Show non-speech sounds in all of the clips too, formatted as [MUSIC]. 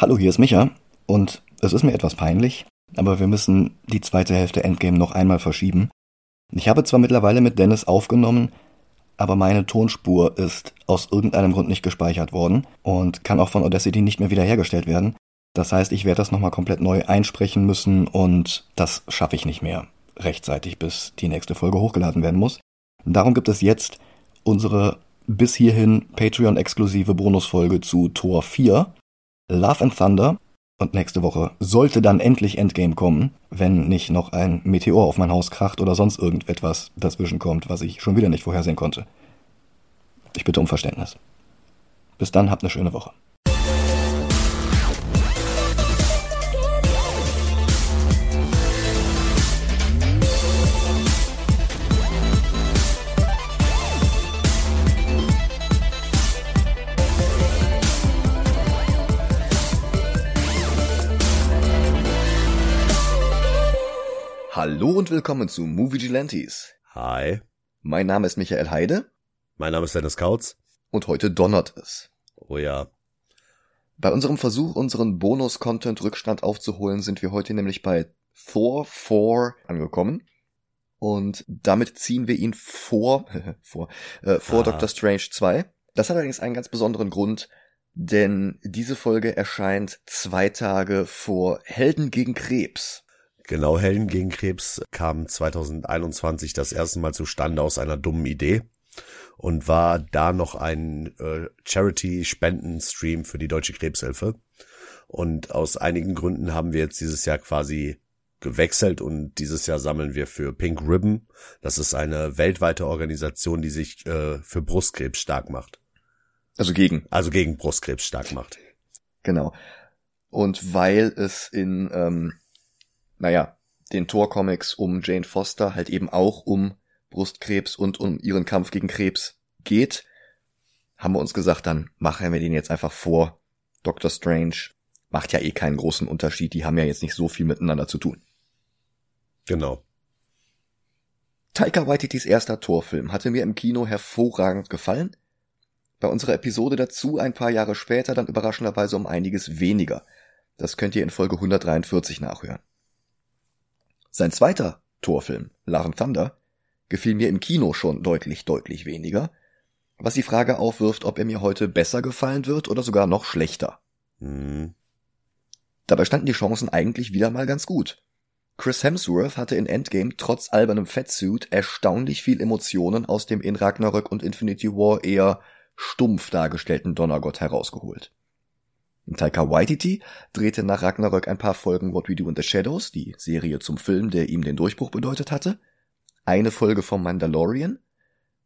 Hallo, hier ist Micha und es ist mir etwas peinlich, aber wir müssen die zweite Hälfte Endgame noch einmal verschieben. Ich habe zwar mittlerweile mit Dennis aufgenommen, aber meine Tonspur ist aus irgendeinem Grund nicht gespeichert worden und kann auch von Audacity nicht mehr wiederhergestellt werden. Das heißt, ich werde das nochmal komplett neu einsprechen müssen und das schaffe ich nicht mehr rechtzeitig, bis die nächste Folge hochgeladen werden muss. Darum gibt es jetzt unsere bis hierhin Patreon-exklusive Bonusfolge zu Tor 4, Love and Thunder. Und nächste Woche sollte dann endlich Endgame kommen, wenn nicht noch ein Meteor auf mein Haus kracht oder sonst irgendetwas dazwischen kommt, was ich schon wieder nicht vorhersehen konnte. Ich bitte um Verständnis. Bis dann, habt eine schöne Woche. Hallo und willkommen zu Movie Gelantes. Hi. Mein Name ist Michael Heide. Mein Name ist Dennis Kautz. Und heute donnert es. Oh ja. Bei unserem Versuch, unseren Bonus-Content-Rückstand aufzuholen, sind wir heute nämlich bei Thor 4 angekommen. Und damit ziehen wir ihn vor, [LAUGHS] vor, äh, vor Doctor Strange 2. Das hat allerdings einen ganz besonderen Grund, denn diese Folge erscheint zwei Tage vor Helden gegen Krebs. Genau, Helden gegen Krebs kam 2021 das erste Mal zustande aus einer dummen Idee und war da noch ein äh, Charity-Spendenstream für die Deutsche Krebshilfe. Und aus einigen Gründen haben wir jetzt dieses Jahr quasi gewechselt und dieses Jahr sammeln wir für Pink Ribbon. Das ist eine weltweite Organisation, die sich äh, für Brustkrebs stark macht. Also gegen. Also gegen Brustkrebs stark macht. Genau. Und weil es in ähm, naja, den Tor-Comics um Jane Foster halt eben auch um Brustkrebs und um ihren Kampf gegen Krebs geht, haben wir uns gesagt, dann machen wir den jetzt einfach vor. Doctor Strange macht ja eh keinen großen Unterschied, die haben ja jetzt nicht so viel miteinander zu tun. Genau. Taika Waititis erster Torfilm hatte mir im Kino hervorragend gefallen. Bei unserer Episode dazu ein paar Jahre später dann überraschenderweise um einiges weniger. Das könnt ihr in Folge 143 nachhören. Sein zweiter Torfilm, Love and Thunder, gefiel mir im Kino schon deutlich, deutlich weniger, was die Frage aufwirft, ob er mir heute besser gefallen wird oder sogar noch schlechter. Mhm. Dabei standen die Chancen eigentlich wieder mal ganz gut. Chris Hemsworth hatte in Endgame trotz albernem Fettsuit erstaunlich viel Emotionen aus dem in Ragnarök und Infinity War eher stumpf dargestellten Donnergott herausgeholt. Taika Waititi drehte nach Ragnarök ein paar Folgen What We Do in the Shadows, die Serie zum Film, der ihm den Durchbruch bedeutet hatte, eine Folge vom Mandalorian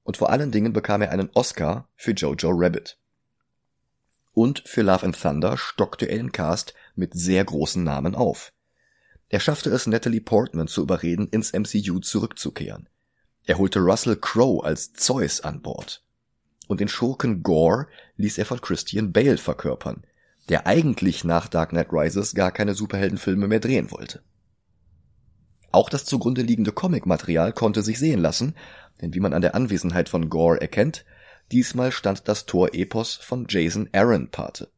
und vor allen Dingen bekam er einen Oscar für Jojo Rabbit. Und für Love and Thunder stockte er den Cast mit sehr großen Namen auf. Er schaffte es Natalie Portman zu überreden, ins MCU zurückzukehren. Er holte Russell Crowe als Zeus an Bord. Und den Schurken Gore ließ er von Christian Bale verkörpern, der eigentlich nach Dark Knight Rises gar keine Superheldenfilme mehr drehen wollte. Auch das zugrunde liegende Comicmaterial konnte sich sehen lassen, denn wie man an der Anwesenheit von Gore erkennt, diesmal stand das Tor-Epos von Jason Aaron Pate.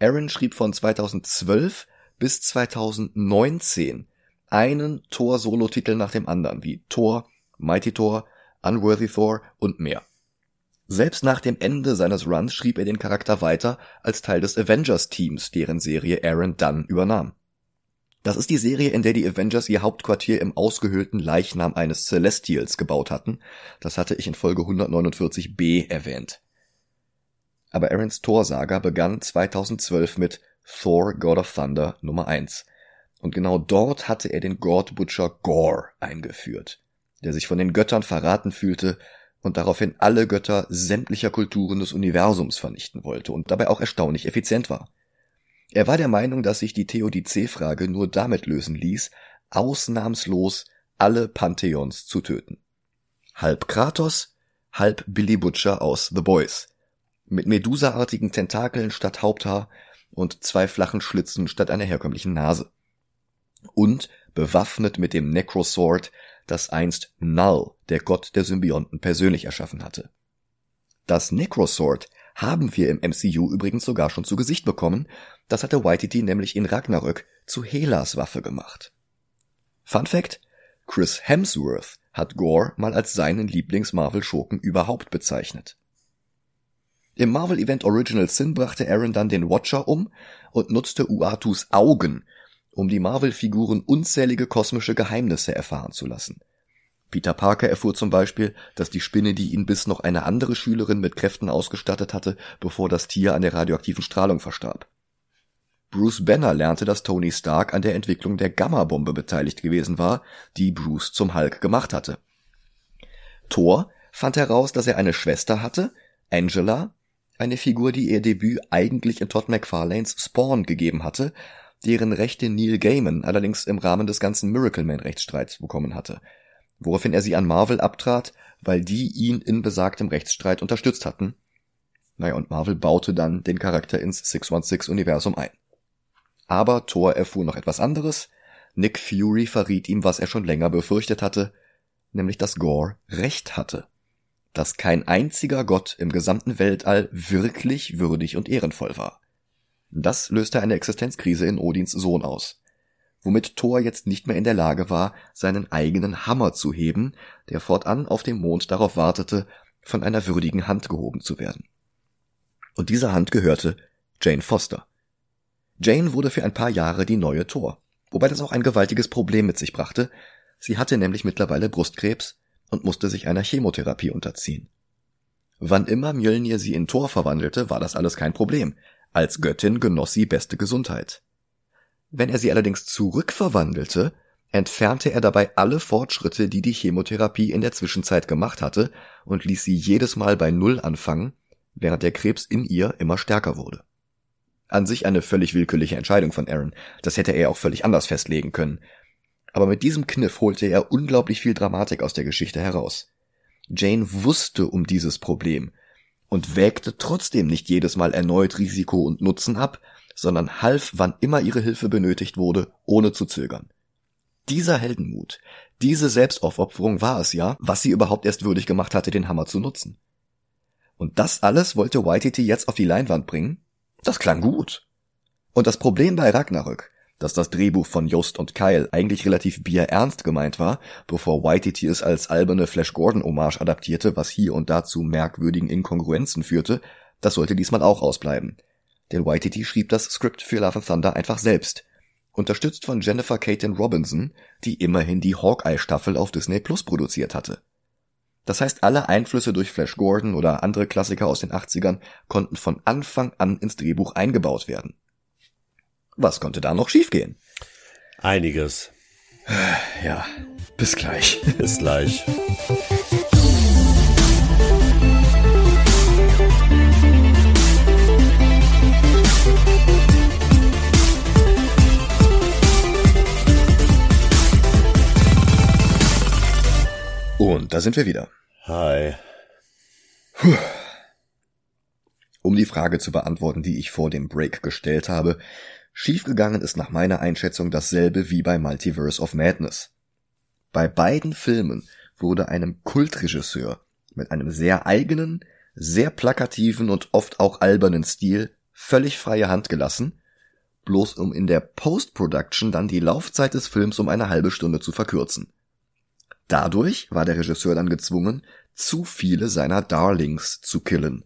Aaron schrieb von 2012 bis 2019 einen Thor-Solo-Titel nach dem anderen, wie Thor, Mighty Thor, Unworthy Thor und mehr. Selbst nach dem Ende seines Runs schrieb er den Charakter weiter als Teil des Avengers-Teams, deren Serie Aaron dann übernahm. Das ist die Serie, in der die Avengers ihr Hauptquartier im ausgehöhlten Leichnam eines Celestials gebaut hatten. Das hatte ich in Folge 149b erwähnt. Aber Aarons Thor-Saga begann 2012 mit Thor God of Thunder Nummer 1. Und genau dort hatte er den God Butcher Gore eingeführt, der sich von den Göttern verraten fühlte und daraufhin alle Götter sämtlicher Kulturen des Universums vernichten wollte und dabei auch erstaunlich effizient war. Er war der Meinung, dass sich die Theodizee-Frage nur damit lösen ließ, ausnahmslos alle Pantheons zu töten. Halb Kratos, halb Billy Butcher aus The Boys. Mit Medusa-artigen Tentakeln statt Haupthaar und zwei flachen Schlitzen statt einer herkömmlichen Nase. Und bewaffnet mit dem Necrosword, das einst Null, der Gott der Symbionten, persönlich erschaffen hatte. Das Necrosword haben wir im MCU übrigens sogar schon zu Gesicht bekommen. Das hatte Waititi nämlich in Ragnarök zu Helas Waffe gemacht. Fun Fact: Chris Hemsworth hat Gore mal als seinen Lieblings-Marvel-Schurken überhaupt bezeichnet. Im Marvel-Event Original Sin brachte Aaron dann den Watcher um und nutzte Uatus Augen, um die Marvel-Figuren unzählige kosmische Geheimnisse erfahren zu lassen. Peter Parker erfuhr zum Beispiel, dass die Spinne, die ihn bis noch eine andere Schülerin mit Kräften ausgestattet hatte, bevor das Tier an der radioaktiven Strahlung verstarb. Bruce Banner lernte, dass Tony Stark an der Entwicklung der Gamma-Bombe beteiligt gewesen war, die Bruce zum Hulk gemacht hatte. Thor fand heraus, dass er eine Schwester hatte, Angela, eine Figur, die ihr Debüt eigentlich in Todd McFarlanes Spawn gegeben hatte, deren Rechte Neil Gaiman allerdings im Rahmen des ganzen Miracle Man Rechtsstreits bekommen hatte, woraufhin er sie an Marvel abtrat, weil die ihn in besagtem Rechtsstreit unterstützt hatten. Naja, und Marvel baute dann den Charakter ins 616-Universum ein. Aber Thor erfuhr noch etwas anderes. Nick Fury verriet ihm, was er schon länger befürchtet hatte, nämlich dass Gore recht hatte. Dass kein einziger Gott im gesamten Weltall wirklich würdig und ehrenvoll war. Das löste eine Existenzkrise in Odins Sohn aus, womit Thor jetzt nicht mehr in der Lage war, seinen eigenen Hammer zu heben, der fortan auf dem Mond darauf wartete, von einer würdigen Hand gehoben zu werden. Und diese Hand gehörte Jane Foster. Jane wurde für ein paar Jahre die neue Thor, wobei das auch ein gewaltiges Problem mit sich brachte. Sie hatte nämlich mittlerweile Brustkrebs und musste sich einer Chemotherapie unterziehen. Wann immer Mjölnir sie in Thor verwandelte, war das alles kein Problem. Als Göttin genoss sie beste Gesundheit. Wenn er sie allerdings zurückverwandelte, entfernte er dabei alle Fortschritte, die die Chemotherapie in der Zwischenzeit gemacht hatte, und ließ sie jedes Mal bei Null anfangen, während der Krebs in ihr immer stärker wurde. An sich eine völlig willkürliche Entscheidung von Aaron. Das hätte er auch völlig anders festlegen können. Aber mit diesem Kniff holte er unglaublich viel Dramatik aus der Geschichte heraus. Jane wusste um dieses Problem und wägte trotzdem nicht jedes Mal erneut Risiko und Nutzen ab, sondern half, wann immer ihre Hilfe benötigt wurde, ohne zu zögern. Dieser Heldenmut, diese Selbstaufopferung war es ja, was sie überhaupt erst würdig gemacht hatte, den Hammer zu nutzen. Und das alles wollte Waititi jetzt auf die Leinwand bringen, das klang gut. Und das Problem bei Ragnarök, dass das Drehbuch von Jost und Kyle eigentlich relativ bierernst gemeint war, bevor Waititi es als alberne Flash Gordon Hommage adaptierte, was hier und da zu merkwürdigen Inkongruenzen führte, das sollte diesmal auch ausbleiben. Denn Waititi schrieb das Skript für Love and Thunder einfach selbst, unterstützt von Jennifer Caton Robinson, die immerhin die Hawkeye-Staffel auf Disney Plus produziert hatte. Das heißt, alle Einflüsse durch Flash Gordon oder andere Klassiker aus den 80ern konnten von Anfang an ins Drehbuch eingebaut werden. Was konnte da noch schiefgehen? Einiges. Ja, bis gleich. [LAUGHS] Bis gleich. Und da sind wir wieder. Hi. Um die Frage zu beantworten, die ich vor dem Break gestellt habe, schiefgegangen ist nach meiner Einschätzung dasselbe wie bei Multiverse of Madness. Bei beiden Filmen wurde einem Kultregisseur mit einem sehr eigenen, sehr plakativen und oft auch albernen Stil völlig freie Hand gelassen, bloß um in der Post-Production dann die Laufzeit des Films um eine halbe Stunde zu verkürzen. Dadurch war der Regisseur dann gezwungen, zu viele seiner Darlings zu killen.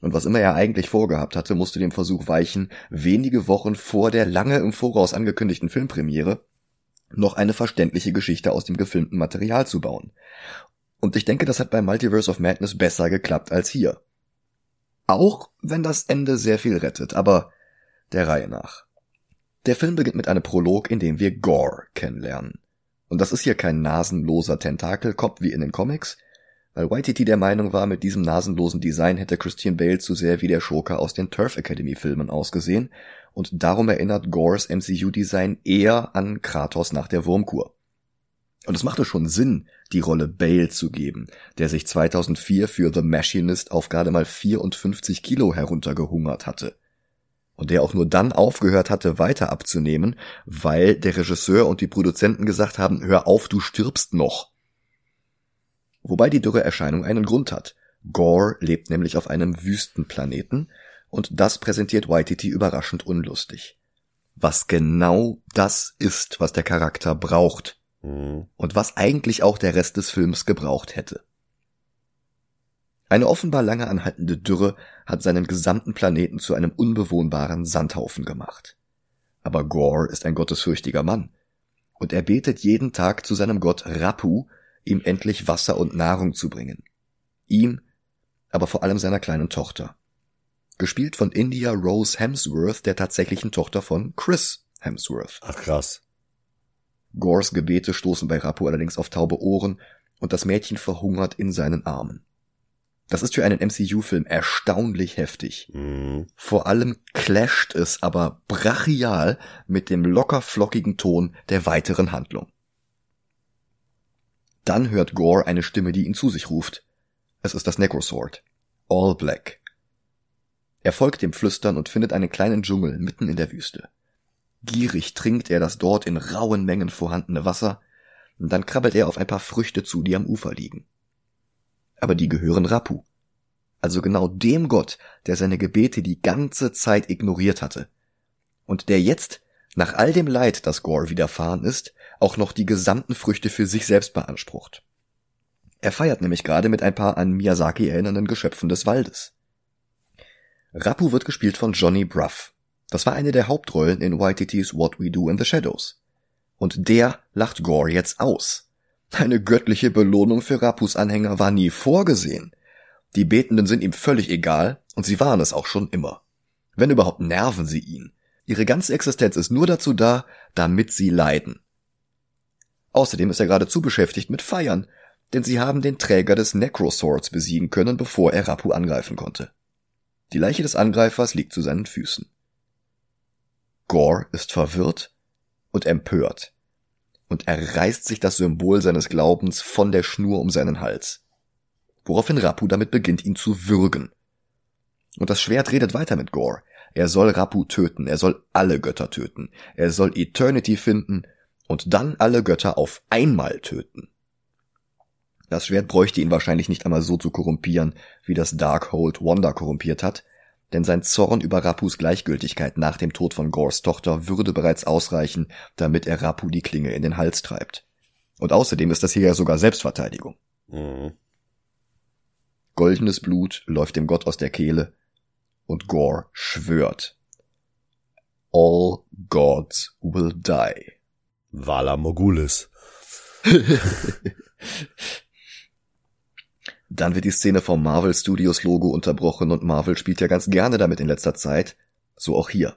Und was immer er eigentlich vorgehabt hatte, musste dem Versuch weichen, wenige Wochen vor der lange im Voraus angekündigten Filmpremiere noch eine verständliche Geschichte aus dem gefilmten Material zu bauen. Und ich denke, das hat bei Multiverse of Madness besser geklappt als hier. Auch wenn das Ende sehr viel rettet, aber der Reihe nach. Der Film beginnt mit einem Prolog, in dem wir Gore kennenlernen. Und das ist hier kein nasenloser Tentakelkopf wie in den Comics, weil Waititi der Meinung war, mit diesem nasenlosen Design hätte Christian Bale zu sehr wie der Schurke aus den Turf Academy Filmen ausgesehen und darum erinnert Gores MCU-Design eher an Kratos nach der Wurmkur. Und es machte schon Sinn, die Rolle Bale zu geben, der sich 2004 für The Machinist auf gerade mal 54 Kilo heruntergehungert hatte und der auch nur dann aufgehört hatte, weiter abzunehmen, weil der Regisseur und die Produzenten gesagt haben, hör auf, du stirbst noch. Wobei die Dürreerscheinung einen Grund hat. Gore lebt nämlich auf einem Wüstenplaneten und das präsentiert Waititi überraschend unlustig. Was genau das ist, was der Charakter braucht Mhm. und was eigentlich auch der Rest des Films gebraucht hätte. Eine offenbar lange anhaltende Dürre hat seinen gesamten Planeten zu einem unbewohnbaren Sandhaufen gemacht. Aber Gore ist ein gottesfürchtiger Mann. Und er betet jeden Tag zu seinem Gott Rapu, ihm endlich Wasser und Nahrung zu bringen. Ihm, aber vor allem seiner kleinen Tochter. Gespielt von India Rose Hemsworth, der tatsächlichen Tochter von Chris Hemsworth. Ach krass. Gores Gebete stoßen bei Rapu allerdings auf taube Ohren und das Mädchen verhungert in seinen Armen. Das ist für einen MCU-Film erstaunlich heftig. Mhm. Vor allem clasht es aber brachial mit dem locker flockigen Ton der weiteren Handlung. Dann hört Gore eine Stimme, die ihn zu sich ruft. Es ist das Necrosword. All Black. Er folgt dem Flüstern und findet einen kleinen Dschungel mitten in der Wüste. Gierig trinkt er das dort in rauen Mengen vorhandene Wasser, und dann krabbelt er auf ein paar Früchte zu, die am Ufer liegen. Aber die gehören Rapu. Also genau dem Gott, der seine Gebete die ganze Zeit ignoriert hatte. Und der jetzt, nach all dem Leid, das Gore widerfahren ist, auch noch die gesamten Früchte für sich selbst beansprucht. Er feiert nämlich gerade mit ein paar an Miyazaki erinnernden Geschöpfen des Waldes. Rapu wird gespielt von Johnny Bruff. Das war eine der Hauptrollen in YTT's What We Do in the Shadows. Und der lacht Gore jetzt aus. Eine göttliche Belohnung für Rapus Anhänger war nie vorgesehen. Die Betenden sind ihm völlig egal und sie waren es auch schon immer. Wenn überhaupt nerven sie ihn. Ihre ganze Existenz ist nur dazu da, damit sie leiden. Außerdem ist er geradezu beschäftigt mit Feiern, denn sie haben den Träger des Necroswords besiegen können, bevor er Rapu angreifen konnte. Die Leiche des Angreifers liegt zu seinen Füßen. Gore ist verwirrt und empört. Und er reißt sich das Symbol seines Glaubens von der Schnur um seinen Hals. Woraufhin Rapu damit beginnt, ihn zu würgen. Und das Schwert redet weiter mit Gore. Er soll Rapu töten, er soll alle Götter töten, er soll Eternity finden und dann alle Götter auf einmal töten. Das Schwert bräuchte ihn wahrscheinlich nicht einmal so zu korrumpieren, wie das Darkhold Wanda korrumpiert hat, denn sein Zorn über Rapus Gleichgültigkeit nach dem Tod von Gores Tochter würde bereits ausreichen, damit er Rapu die Klinge in den Hals treibt. Und außerdem ist das hier ja sogar Selbstverteidigung. Mhm. Goldenes Blut läuft dem Gott aus der Kehle und Gore schwört. All gods will die. Vala Mogulis. [LAUGHS] Dann wird die Szene vom Marvel Studios Logo unterbrochen und Marvel spielt ja ganz gerne damit in letzter Zeit, so auch hier.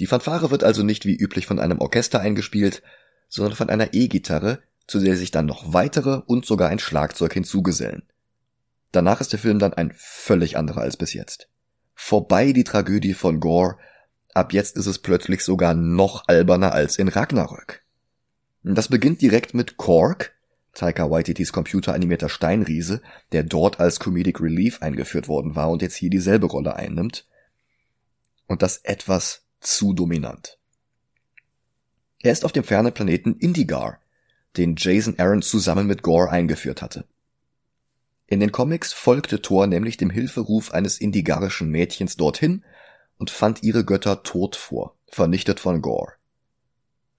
Die Fanfare wird also nicht wie üblich von einem Orchester eingespielt, sondern von einer E-Gitarre, zu der sich dann noch weitere und sogar ein Schlagzeug hinzugesellen. Danach ist der Film dann ein völlig anderer als bis jetzt. Vorbei die Tragödie von Gore, ab jetzt ist es plötzlich sogar noch alberner als in Ragnarök. Das beginnt direkt mit Kork, Taika Waititis computeranimierter Steinriese, der dort als Comedic Relief eingeführt worden war und jetzt hier dieselbe Rolle einnimmt. Und das etwas zu dominant. Er ist auf dem fernen Planeten Indigar, den Jason Aaron zusammen mit Gore eingeführt hatte. In den Comics folgte Thor nämlich dem Hilferuf eines indigarischen Mädchens dorthin und fand ihre Götter tot vor, vernichtet von Gore.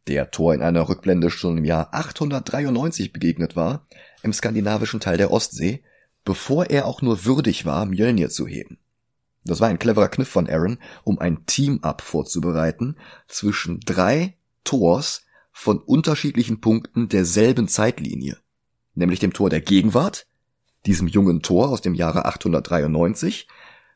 Der Thor in einer Rückblende schon im Jahr 893 begegnet war, im skandinavischen Teil der Ostsee, bevor er auch nur würdig war, Mjölnir zu heben. Das war ein cleverer Kniff von Aaron, um ein Team-Up vorzubereiten zwischen drei Tors von unterschiedlichen Punkten derselben Zeitlinie, nämlich dem Tor der Gegenwart, diesem jungen Tor aus dem Jahre 893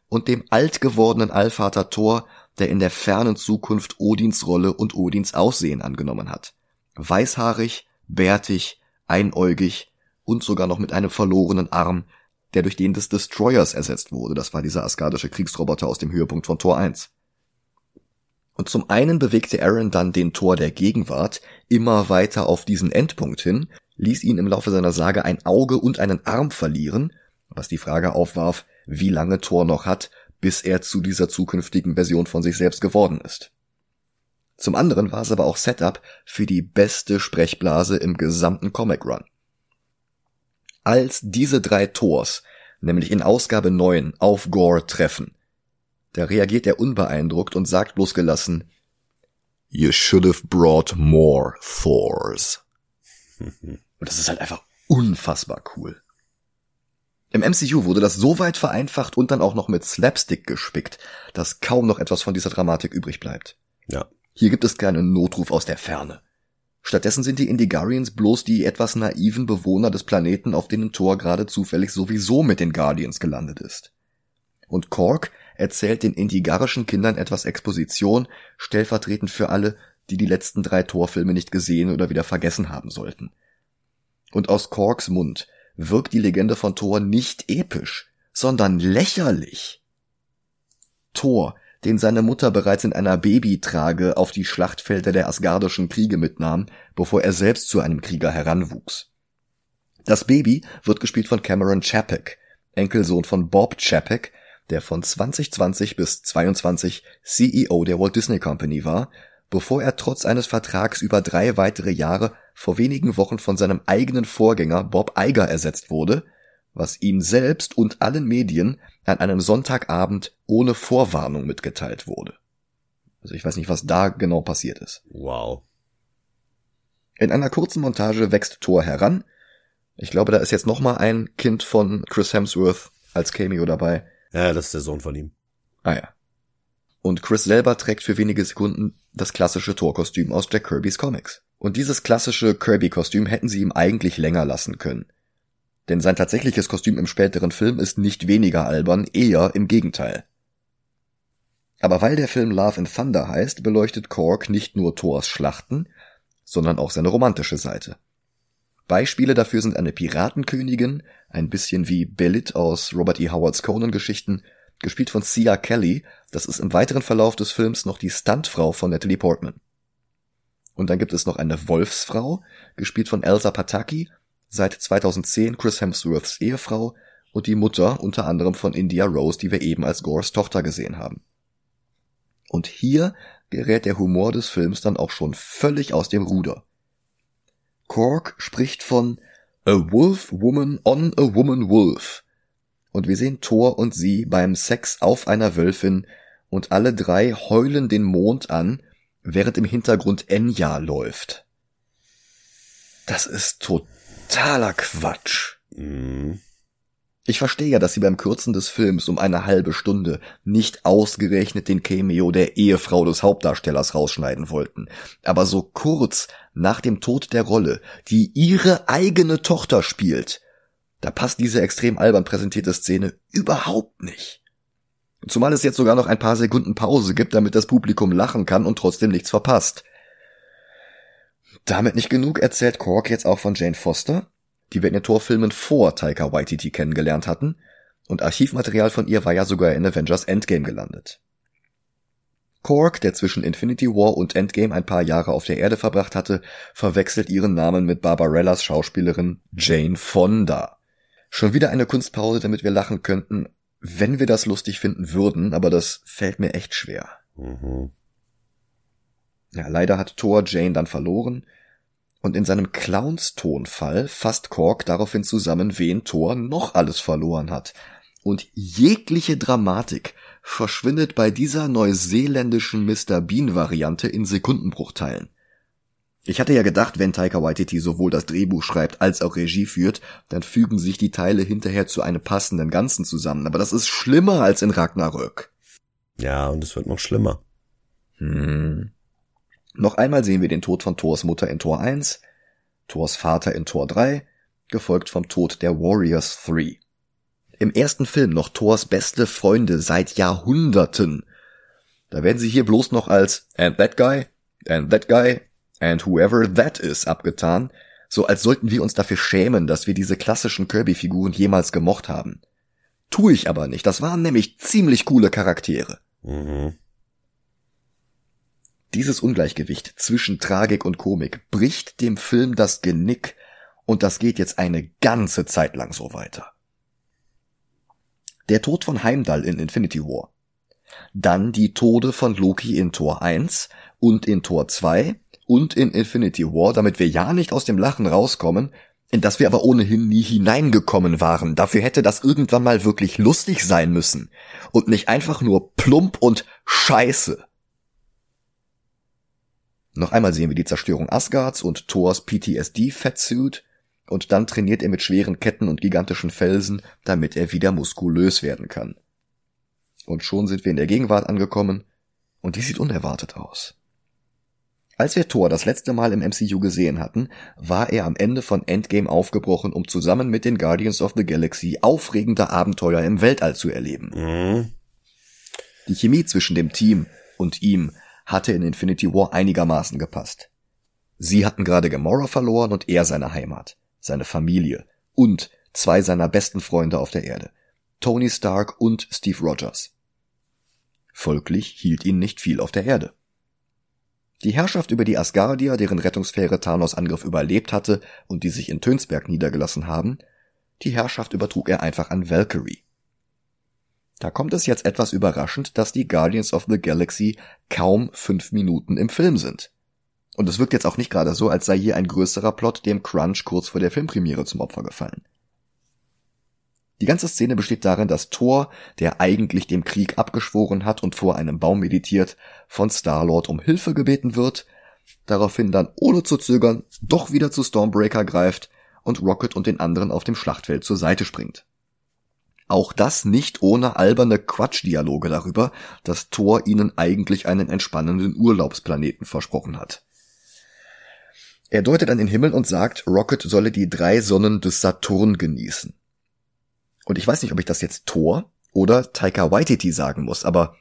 und dem alt gewordenen Allvater Thor, der in der fernen Zukunft Odins Rolle und Odins Aussehen angenommen hat. Weißhaarig, bärtig, einäugig und sogar noch mit einem verlorenen Arm, der durch den des Destroyers ersetzt wurde. Das war dieser askadische Kriegsroboter aus dem Höhepunkt von Tor 1. Und zum einen bewegte Aaron dann den Tor der Gegenwart immer weiter auf diesen Endpunkt hin, ließ ihn im Laufe seiner Sage ein Auge und einen Arm verlieren, was die Frage aufwarf, wie lange Thor noch hat, bis er zu dieser zukünftigen Version von sich selbst geworden ist. Zum anderen war es aber auch Setup für die beste Sprechblase im gesamten Comic Run. Als diese drei Thors nämlich in Ausgabe 9 auf Gore treffen. Da reagiert er unbeeindruckt und sagt bloß gelassen, You should have brought more Thors. [LAUGHS] und das ist halt einfach unfassbar cool. Im MCU wurde das so weit vereinfacht und dann auch noch mit Slapstick gespickt, dass kaum noch etwas von dieser Dramatik übrig bleibt. Ja. Hier gibt es keinen Notruf aus der Ferne. Stattdessen sind die Indigarians bloß die etwas naiven Bewohner des Planeten, auf denen Thor gerade zufällig sowieso mit den Guardians gelandet ist. Und Kork erzählt den indigarischen Kindern etwas Exposition, stellvertretend für alle, die die letzten drei Torfilme nicht gesehen oder wieder vergessen haben sollten. Und aus Korks Mund wirkt die Legende von Thor nicht episch, sondern lächerlich. Thor, den seine Mutter bereits in einer Babytrage auf die Schlachtfelder der asgardischen Kriege mitnahm, bevor er selbst zu einem Krieger heranwuchs. Das Baby wird gespielt von Cameron Chapek, Enkelsohn von Bob Chapek, der von 2020 bis 22 CEO der Walt Disney Company war, bevor er trotz eines Vertrags über drei weitere Jahre vor wenigen Wochen von seinem eigenen Vorgänger Bob Iger ersetzt wurde, was ihm selbst und allen Medien an einem Sonntagabend ohne Vorwarnung mitgeteilt wurde. Also ich weiß nicht, was da genau passiert ist. Wow. In einer kurzen Montage wächst Thor heran. Ich glaube, da ist jetzt noch mal ein Kind von Chris Hemsworth als Cameo dabei. Ja, das ist der Sohn von ihm. Ah ja. Und Chris selber trägt für wenige Sekunden das klassische Thor-Kostüm aus Jack Kirbys Comics. Und dieses klassische Kirby-Kostüm hätten sie ihm eigentlich länger lassen können. Denn sein tatsächliches Kostüm im späteren Film ist nicht weniger albern, eher im Gegenteil. Aber weil der Film Love and Thunder heißt, beleuchtet Kork nicht nur Thors Schlachten, sondern auch seine romantische Seite. Beispiele dafür sind eine Piratenkönigin, ein bisschen wie Belit aus Robert E. Howards Conan-Geschichten, gespielt von Sia Kelly, das ist im weiteren Verlauf des Films noch die Stuntfrau von Natalie Portman. Und dann gibt es noch eine Wolfsfrau, gespielt von Elsa Pataki, seit 2010 Chris Hemsworths Ehefrau und die Mutter unter anderem von India Rose, die wir eben als Gores Tochter gesehen haben. Und hier gerät der Humor des Films dann auch schon völlig aus dem Ruder. Cork spricht von A Wolf Woman on a Woman Wolf. Und wir sehen Thor und sie beim Sex auf einer Wölfin und alle drei heulen den Mond an, während im Hintergrund Enya läuft. Das ist totaler Quatsch. Mhm. Ich verstehe ja, dass sie beim Kürzen des Films um eine halbe Stunde nicht ausgerechnet den Cameo der Ehefrau des Hauptdarstellers rausschneiden wollten. Aber so kurz nach dem Tod der Rolle, die ihre eigene Tochter spielt, da passt diese extrem albern präsentierte Szene überhaupt nicht. Zumal es jetzt sogar noch ein paar Sekunden Pause gibt, damit das Publikum lachen kann und trotzdem nichts verpasst. Damit nicht genug erzählt Cork jetzt auch von Jane Foster, die wir in den Torfilmen vor Taika Waititi kennengelernt hatten, und Archivmaterial von ihr war ja sogar in Avengers Endgame gelandet. Kork, der zwischen Infinity War und Endgame ein paar Jahre auf der Erde verbracht hatte, verwechselt ihren Namen mit Barbarellas Schauspielerin Jane Fonda. Schon wieder eine Kunstpause, damit wir lachen könnten, wenn wir das lustig finden würden, aber das fällt mir echt schwer. Mhm. Ja, leider hat Thor Jane dann verloren, und in seinem Clowns-Tonfall fasst Kork daraufhin zusammen, wen Thor noch alles verloren hat. Und jegliche Dramatik verschwindet bei dieser neuseeländischen Mr. Bean-Variante in Sekundenbruchteilen. Ich hatte ja gedacht, wenn Taika Waititi sowohl das Drehbuch schreibt als auch Regie führt, dann fügen sich die Teile hinterher zu einem passenden Ganzen zusammen. Aber das ist schlimmer als in Ragnarök. Ja, und es wird noch schlimmer. Hm. Noch einmal sehen wir den Tod von Thors Mutter in Tor 1, Thors Vater in Tor 3, gefolgt vom Tod der Warriors 3. Im ersten Film noch Thors beste Freunde seit Jahrhunderten. Da werden sie hier bloß noch als and that guy, and that guy, and whoever that is abgetan, so als sollten wir uns dafür schämen, dass wir diese klassischen Kirby-Figuren jemals gemocht haben. Tu ich aber nicht, das waren nämlich ziemlich coole Charaktere. Mhm. Dieses Ungleichgewicht zwischen Tragik und Komik bricht dem Film das Genick und das geht jetzt eine ganze Zeit lang so weiter. Der Tod von Heimdall in Infinity War. Dann die Tode von Loki in Tor 1 und in Tor 2 und in Infinity War, damit wir ja nicht aus dem Lachen rauskommen, in das wir aber ohnehin nie hineingekommen waren. Dafür hätte das irgendwann mal wirklich lustig sein müssen und nicht einfach nur plump und scheiße. Noch einmal sehen wir die Zerstörung Asgards und Thors PTSD-Fettsuit und dann trainiert er mit schweren Ketten und gigantischen Felsen, damit er wieder muskulös werden kann. Und schon sind wir in der Gegenwart angekommen und die sieht unerwartet aus. Als wir Thor das letzte Mal im MCU gesehen hatten, war er am Ende von Endgame aufgebrochen, um zusammen mit den Guardians of the Galaxy aufregende Abenteuer im Weltall zu erleben. Mhm. Die Chemie zwischen dem Team und ihm hatte in Infinity War einigermaßen gepasst. Sie hatten gerade Gamora verloren und er seine Heimat, seine Familie und zwei seiner besten Freunde auf der Erde, Tony Stark und Steve Rogers. Folglich hielt ihn nicht viel auf der Erde. Die Herrschaft über die Asgardier, deren Rettungsfähre Thanos Angriff überlebt hatte und die sich in Tönsberg niedergelassen haben, die Herrschaft übertrug er einfach an Valkyrie. Da kommt es jetzt etwas überraschend, dass die Guardians of the Galaxy kaum fünf Minuten im Film sind. Und es wirkt jetzt auch nicht gerade so, als sei hier ein größerer Plot dem Crunch kurz vor der Filmpremiere zum Opfer gefallen. Die ganze Szene besteht darin, dass Thor, der eigentlich dem Krieg abgeschworen hat und vor einem Baum meditiert, von Star-Lord um Hilfe gebeten wird, daraufhin dann ohne zu zögern doch wieder zu Stormbreaker greift und Rocket und den anderen auf dem Schlachtfeld zur Seite springt. Auch das nicht ohne alberne Quatschdialoge darüber, dass Thor ihnen eigentlich einen entspannenden Urlaubsplaneten versprochen hat. Er deutet an den Himmel und sagt, Rocket solle die drei Sonnen des Saturn genießen. Und ich weiß nicht, ob ich das jetzt Thor oder Taika Waititi sagen muss, aber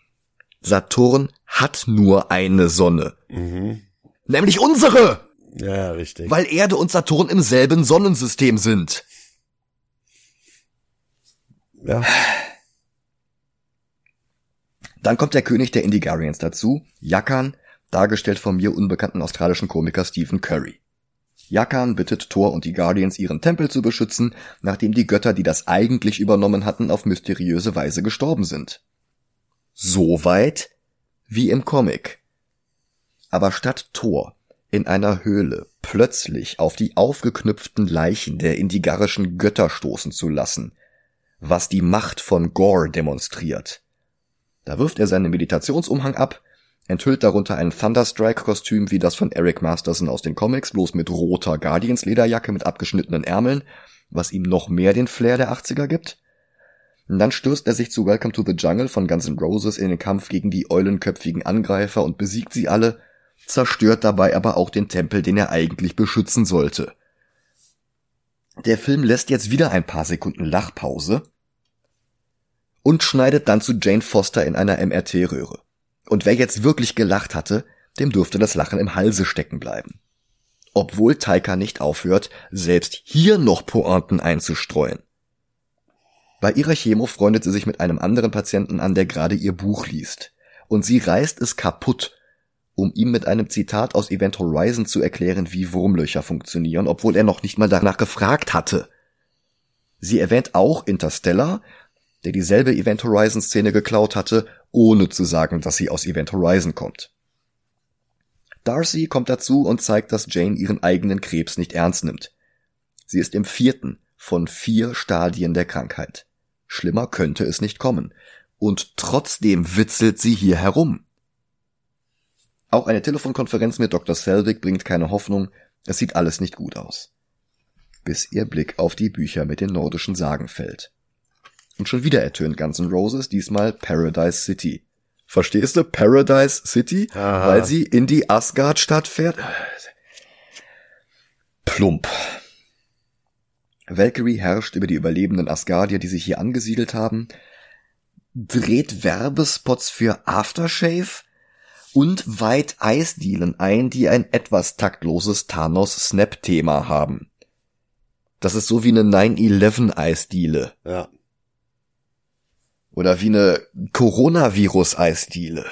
Saturn hat nur eine Sonne. Mhm. Nämlich unsere! Ja, richtig. Weil Erde und Saturn im selben Sonnensystem sind. Ja. Dann kommt der König der Indigarians dazu, Yakan, dargestellt vom mir unbekannten australischen Komiker Stephen Curry. Jakan bittet Thor und die Guardians ihren Tempel zu beschützen, nachdem die Götter, die das eigentlich übernommen hatten, auf mysteriöse Weise gestorben sind. So weit wie im Comic. Aber statt Thor in einer Höhle plötzlich auf die aufgeknüpften Leichen der indigarischen Götter stoßen zu lassen, was die Macht von Gore demonstriert. Da wirft er seinen Meditationsumhang ab, enthüllt darunter ein Thunderstrike-Kostüm wie das von Eric Masterson aus den Comics, bloß mit roter Guardians-Lederjacke mit abgeschnittenen Ärmeln, was ihm noch mehr den Flair der 80er gibt. Und dann stürzt er sich zu Welcome to the Jungle von Guns N' Roses in den Kampf gegen die eulenköpfigen Angreifer und besiegt sie alle, zerstört dabei aber auch den Tempel, den er eigentlich beschützen sollte. Der Film lässt jetzt wieder ein paar Sekunden Lachpause und schneidet dann zu Jane Foster in einer MRT-Röhre. Und wer jetzt wirklich gelacht hatte, dem dürfte das Lachen im Halse stecken bleiben. Obwohl Taika nicht aufhört, selbst hier noch Pointen einzustreuen. Bei ihrer Chemo freundet sie sich mit einem anderen Patienten an, der gerade ihr Buch liest. Und sie reißt es kaputt, um ihm mit einem Zitat aus Event Horizon zu erklären, wie Wurmlöcher funktionieren, obwohl er noch nicht mal danach gefragt hatte. Sie erwähnt auch Interstellar, der dieselbe Event Horizon Szene geklaut hatte ohne zu sagen, dass sie aus Event Horizon kommt. Darcy kommt dazu und zeigt, dass Jane ihren eigenen Krebs nicht ernst nimmt. Sie ist im vierten von vier Stadien der Krankheit. Schlimmer könnte es nicht kommen. Und trotzdem witzelt sie hier herum. Auch eine Telefonkonferenz mit Dr. Selvig bringt keine Hoffnung, es sieht alles nicht gut aus. Bis ihr Blick auf die Bücher mit den nordischen Sagen fällt. Und schon wieder ertönt Guns N' Roses, diesmal Paradise City. Verstehst du? Paradise City? Aha. Weil sie in die Asgard-Stadt fährt. Plump. Valkyrie herrscht über die überlebenden Asgardier, die sich hier angesiedelt haben, dreht Werbespots für Aftershave und weiht Eisdielen ein, die ein etwas taktloses Thanos-Snap-Thema haben. Das ist so wie eine 9-11-Eisdiele. Ja. Oder wie eine Coronavirus-Eisdiele.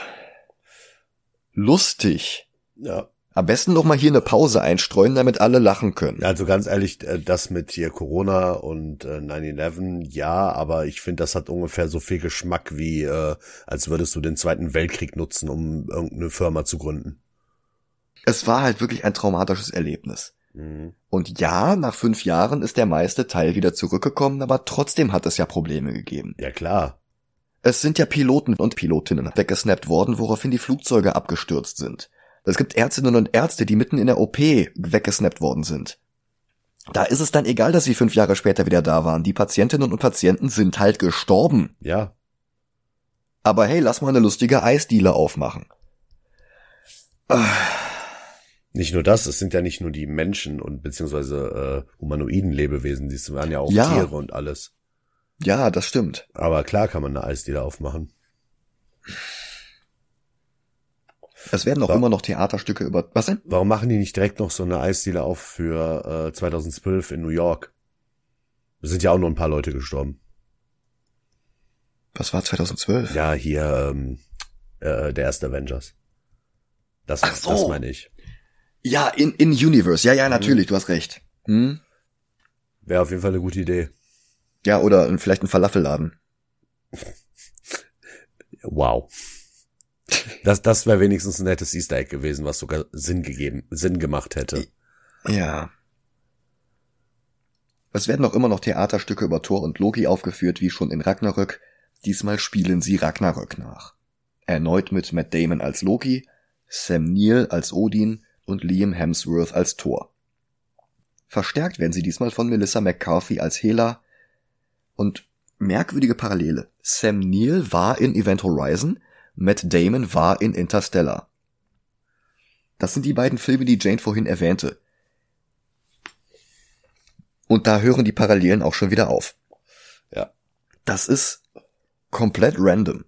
Lustig. Ja. Am besten noch mal hier eine Pause einstreuen, damit alle lachen können. Also ganz ehrlich, äh, das mit hier Corona und 9-11, äh, ja, aber ich finde, das hat ungefähr so viel Geschmack wie, äh, als würdest du den Zweiten Weltkrieg nutzen, um irgendeine Firma zu gründen. Es war halt wirklich ein traumatisches Erlebnis. Mhm. Und ja, nach fünf Jahren ist der meiste Teil wieder zurückgekommen, aber trotzdem hat es ja Probleme gegeben. Ja klar. Es sind ja Piloten und Pilotinnen weggesnappt worden, woraufhin die Flugzeuge abgestürzt sind. Es gibt Ärztinnen und Ärzte, die mitten in der OP weggesnappt worden sind. Da ist es dann egal, dass sie fünf Jahre später wieder da waren. Die Patientinnen und Patienten sind halt gestorben. Ja. Aber hey, lass mal eine lustige Eisdiele aufmachen. Nicht nur das, es sind ja nicht nur die Menschen und beziehungsweise äh, humanoiden Lebewesen, die waren ja auch Ja. Tiere und alles. Ja, das stimmt. Aber klar kann man eine Eisdiele aufmachen. Es werden auch immer noch Theaterstücke über, was denn? Warum machen die nicht direkt noch so eine Eisdiele auf für äh, 2012 in New York? Es sind ja auch nur ein paar Leute gestorben. Was war 2012? Ja, hier ähm, äh, der erste Avengers. Das, Ach so. das meine ich. Ja, in, in Universe. Ja, ja, natürlich, du hast recht. Hm? Wäre auf jeden Fall eine gute Idee. Ja, oder vielleicht ein Falafelladen. Wow. Das, das wäre wenigstens ein nettes Easter Egg gewesen, was sogar Sinn gegeben, Sinn gemacht hätte. Ja. Es werden auch immer noch Theaterstücke über Thor und Loki aufgeführt, wie schon in Ragnarök. Diesmal spielen sie Ragnarök nach. Erneut mit Matt Damon als Loki, Sam Neill als Odin und Liam Hemsworth als Thor. Verstärkt werden sie diesmal von Melissa McCarthy als Hela und merkwürdige Parallele. Sam Neill war in Event Horizon, Matt Damon war in Interstellar. Das sind die beiden Filme, die Jane vorhin erwähnte. Und da hören die Parallelen auch schon wieder auf. Ja. Das ist komplett random.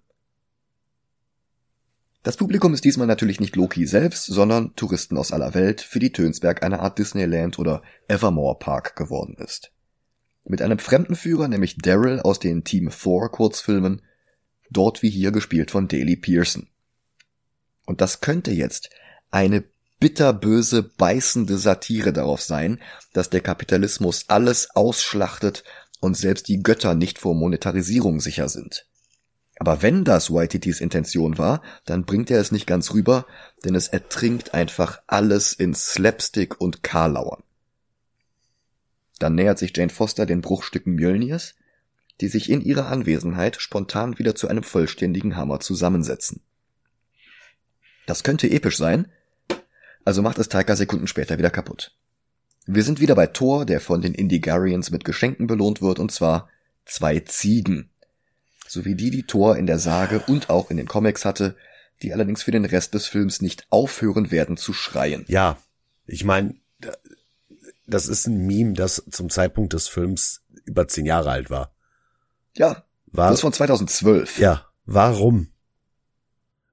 Das Publikum ist diesmal natürlich nicht Loki selbst, sondern Touristen aus aller Welt, für die Tönsberg eine Art Disneyland oder Evermore Park geworden ist. Mit einem Fremdenführer, nämlich Daryl aus den Team 4 Kurzfilmen, dort wie hier gespielt von Daley Pearson. Und das könnte jetzt eine bitterböse, beißende Satire darauf sein, dass der Kapitalismus alles ausschlachtet und selbst die Götter nicht vor Monetarisierung sicher sind. Aber wenn das Waititis Intention war, dann bringt er es nicht ganz rüber, denn es ertrinkt einfach alles in Slapstick und Karlauern. Dann nähert sich Jane Foster den Bruchstücken Mjölnirs, die sich in ihrer Anwesenheit spontan wieder zu einem vollständigen Hammer zusammensetzen. Das könnte episch sein, also macht es Taika Sekunden später wieder kaputt. Wir sind wieder bei Thor, der von den Indigarians mit Geschenken belohnt wird, und zwar zwei Ziegen. So wie die, die Thor in der Sage und auch in den Comics hatte, die allerdings für den Rest des Films nicht aufhören werden zu schreien. Ja, ich meine, das ist ein Meme, das zum Zeitpunkt des Films über zehn Jahre alt war. Ja, War, das ist von 2012. ja, warum?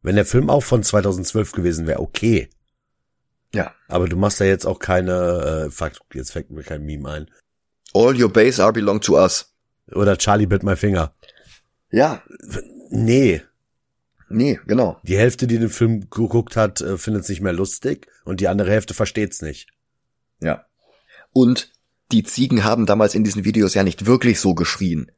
Wenn der Film auch von 2012 gewesen wäre, okay. Ja. Aber du machst da jetzt auch keine, äh, fuck, jetzt fällt mir kein Meme ein. All your base are belong to us. Oder Charlie bit my finger. Ja, Nee, nee, genau. die Hälfte, die den Film geguckt hat, äh, findet es nicht mehr lustig und die andere Hälfte versteht's nicht. Ja. Und die Ziegen haben damals in diesen Videos ja nicht wirklich so geschrien.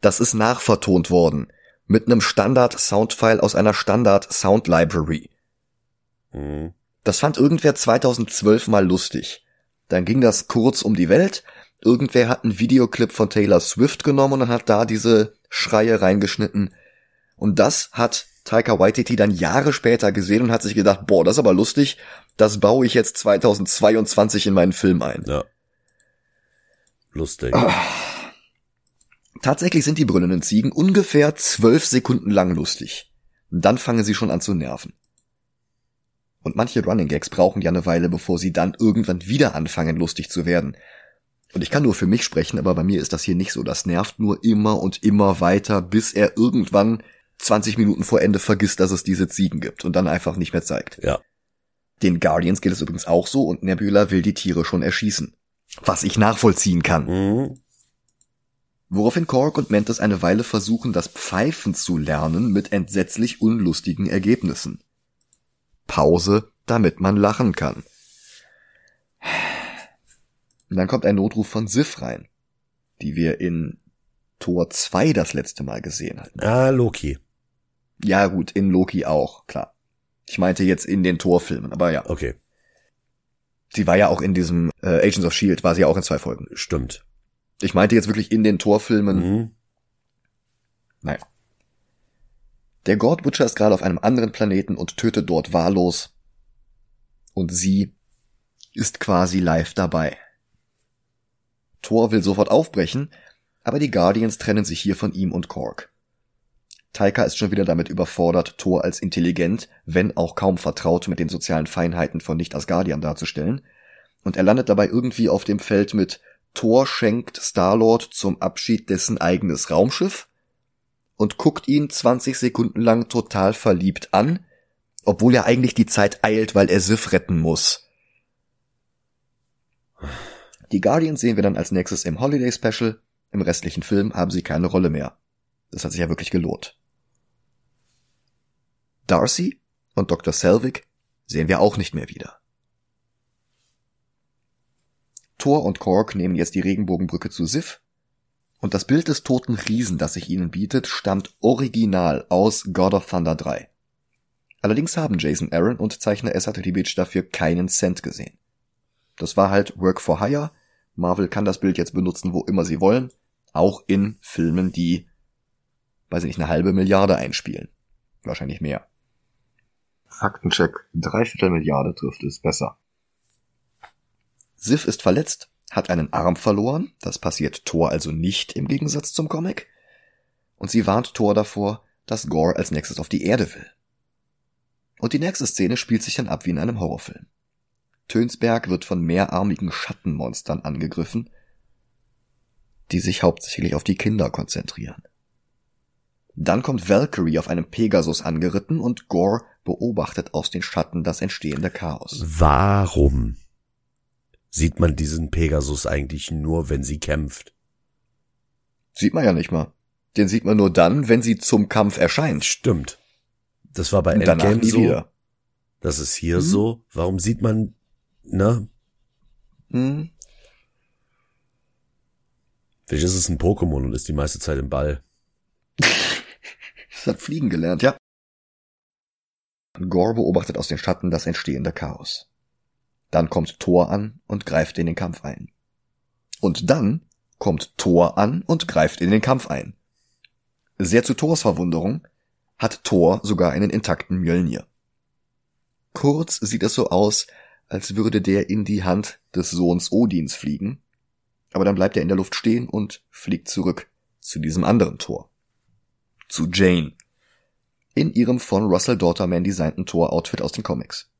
Das ist nachvertont worden. Mit einem Standard-Soundfile aus einer Standard-Sound-Library. Mhm. Das fand irgendwer 2012 mal lustig. Dann ging das kurz um die Welt. Irgendwer hat einen Videoclip von Taylor Swift genommen und hat da diese Schreie reingeschnitten. Und das hat Taika Waititi dann Jahre später gesehen und hat sich gedacht, boah, das ist aber lustig. Das baue ich jetzt 2022 in meinen Film ein. Ja. Lustig. Tatsächlich sind die brüllenden Ziegen ungefähr zwölf Sekunden lang lustig. Dann fangen sie schon an zu nerven. Und manche Running Gags brauchen ja eine Weile, bevor sie dann irgendwann wieder anfangen, lustig zu werden. Und ich kann nur für mich sprechen, aber bei mir ist das hier nicht so. Das nervt nur immer und immer weiter, bis er irgendwann 20 Minuten vor Ende vergisst, dass es diese Ziegen gibt und dann einfach nicht mehr zeigt. Ja. Den Guardians geht es übrigens auch so und Nebula will die Tiere schon erschießen. Was ich nachvollziehen kann. Mhm. Woraufhin Korg und Mantis eine Weile versuchen, das Pfeifen zu lernen mit entsetzlich unlustigen Ergebnissen. Pause, damit man lachen kann. Und dann kommt ein Notruf von Sif rein, die wir in Tor 2 das letzte Mal gesehen hatten. Ah, Loki. Ja gut, in Loki auch, klar. Ich meinte jetzt in den Torfilmen, aber ja. Okay. Sie war ja auch in diesem äh, Agents of Shield, war sie ja auch in zwei Folgen. Stimmt. Ich meinte jetzt wirklich in den Torfilmen. Mhm. Naja. Der God Butcher ist gerade auf einem anderen Planeten und tötet dort wahllos. Und sie ist quasi live dabei. Thor will sofort aufbrechen, aber die Guardians trennen sich hier von ihm und Korg. Taika ist schon wieder damit überfordert, Thor als intelligent, wenn auch kaum vertraut mit den sozialen Feinheiten von Nicht-Asgardian darzustellen, und er landet dabei irgendwie auf dem Feld mit Thor schenkt Starlord zum Abschied dessen eigenes Raumschiff und guckt ihn 20 Sekunden lang total verliebt an, obwohl er eigentlich die Zeit eilt, weil er Sif retten muss. Die Guardians sehen wir dann als nächstes im Holiday Special. Im restlichen Film haben sie keine Rolle mehr. Das hat sich ja wirklich gelohnt. Darcy und Dr. Selvig sehen wir auch nicht mehr wieder. Thor und Korg nehmen jetzt die Regenbogenbrücke zu Sif und das Bild des toten Riesen, das sich ihnen bietet, stammt original aus God of Thunder 3. Allerdings haben Jason Aaron und Zeichner Esat Ribic dafür keinen Cent gesehen. Das war halt Work for Hire. Marvel kann das Bild jetzt benutzen, wo immer sie wollen. Auch in Filmen, die, weiß ich nicht, eine halbe Milliarde einspielen. Wahrscheinlich mehr. Faktencheck. Dreiviertel Milliarde trifft es besser. Sif ist verletzt, hat einen Arm verloren, das passiert Thor also nicht im Gegensatz zum Comic, und sie warnt Thor davor, dass Gore als nächstes auf die Erde will. Und die nächste Szene spielt sich dann ab wie in einem Horrorfilm. Tönsberg wird von mehrarmigen Schattenmonstern angegriffen, die sich hauptsächlich auf die Kinder konzentrieren. Dann kommt Valkyrie auf einem Pegasus angeritten und Gore beobachtet aus den Schatten das entstehende Chaos. Warum sieht man diesen Pegasus eigentlich nur, wenn sie kämpft? Sieht man ja nicht mal. Den sieht man nur dann, wenn sie zum Kampf erscheint. Stimmt. Das war bei Endgame nie so. wieder. Das ist hier Mhm. so. Warum sieht man, ne? Hm? Vielleicht ist es ein Pokémon und ist die meiste Zeit im Ball. [LAUGHS] Es hat fliegen gelernt, ja. Gore beobachtet aus den Schatten das entstehende Chaos. Dann kommt Thor an und greift in den Kampf ein. Und dann kommt Thor an und greift in den Kampf ein. Sehr zu Thors Verwunderung hat Thor sogar einen intakten Mjölnir. Kurz sieht es so aus, als würde der in die Hand des Sohns Odins fliegen, aber dann bleibt er in der Luft stehen und fliegt zurück zu diesem anderen Tor. Zu Jane. In ihrem von Russell Dauterman designten Tor-Outfit aus den Comics.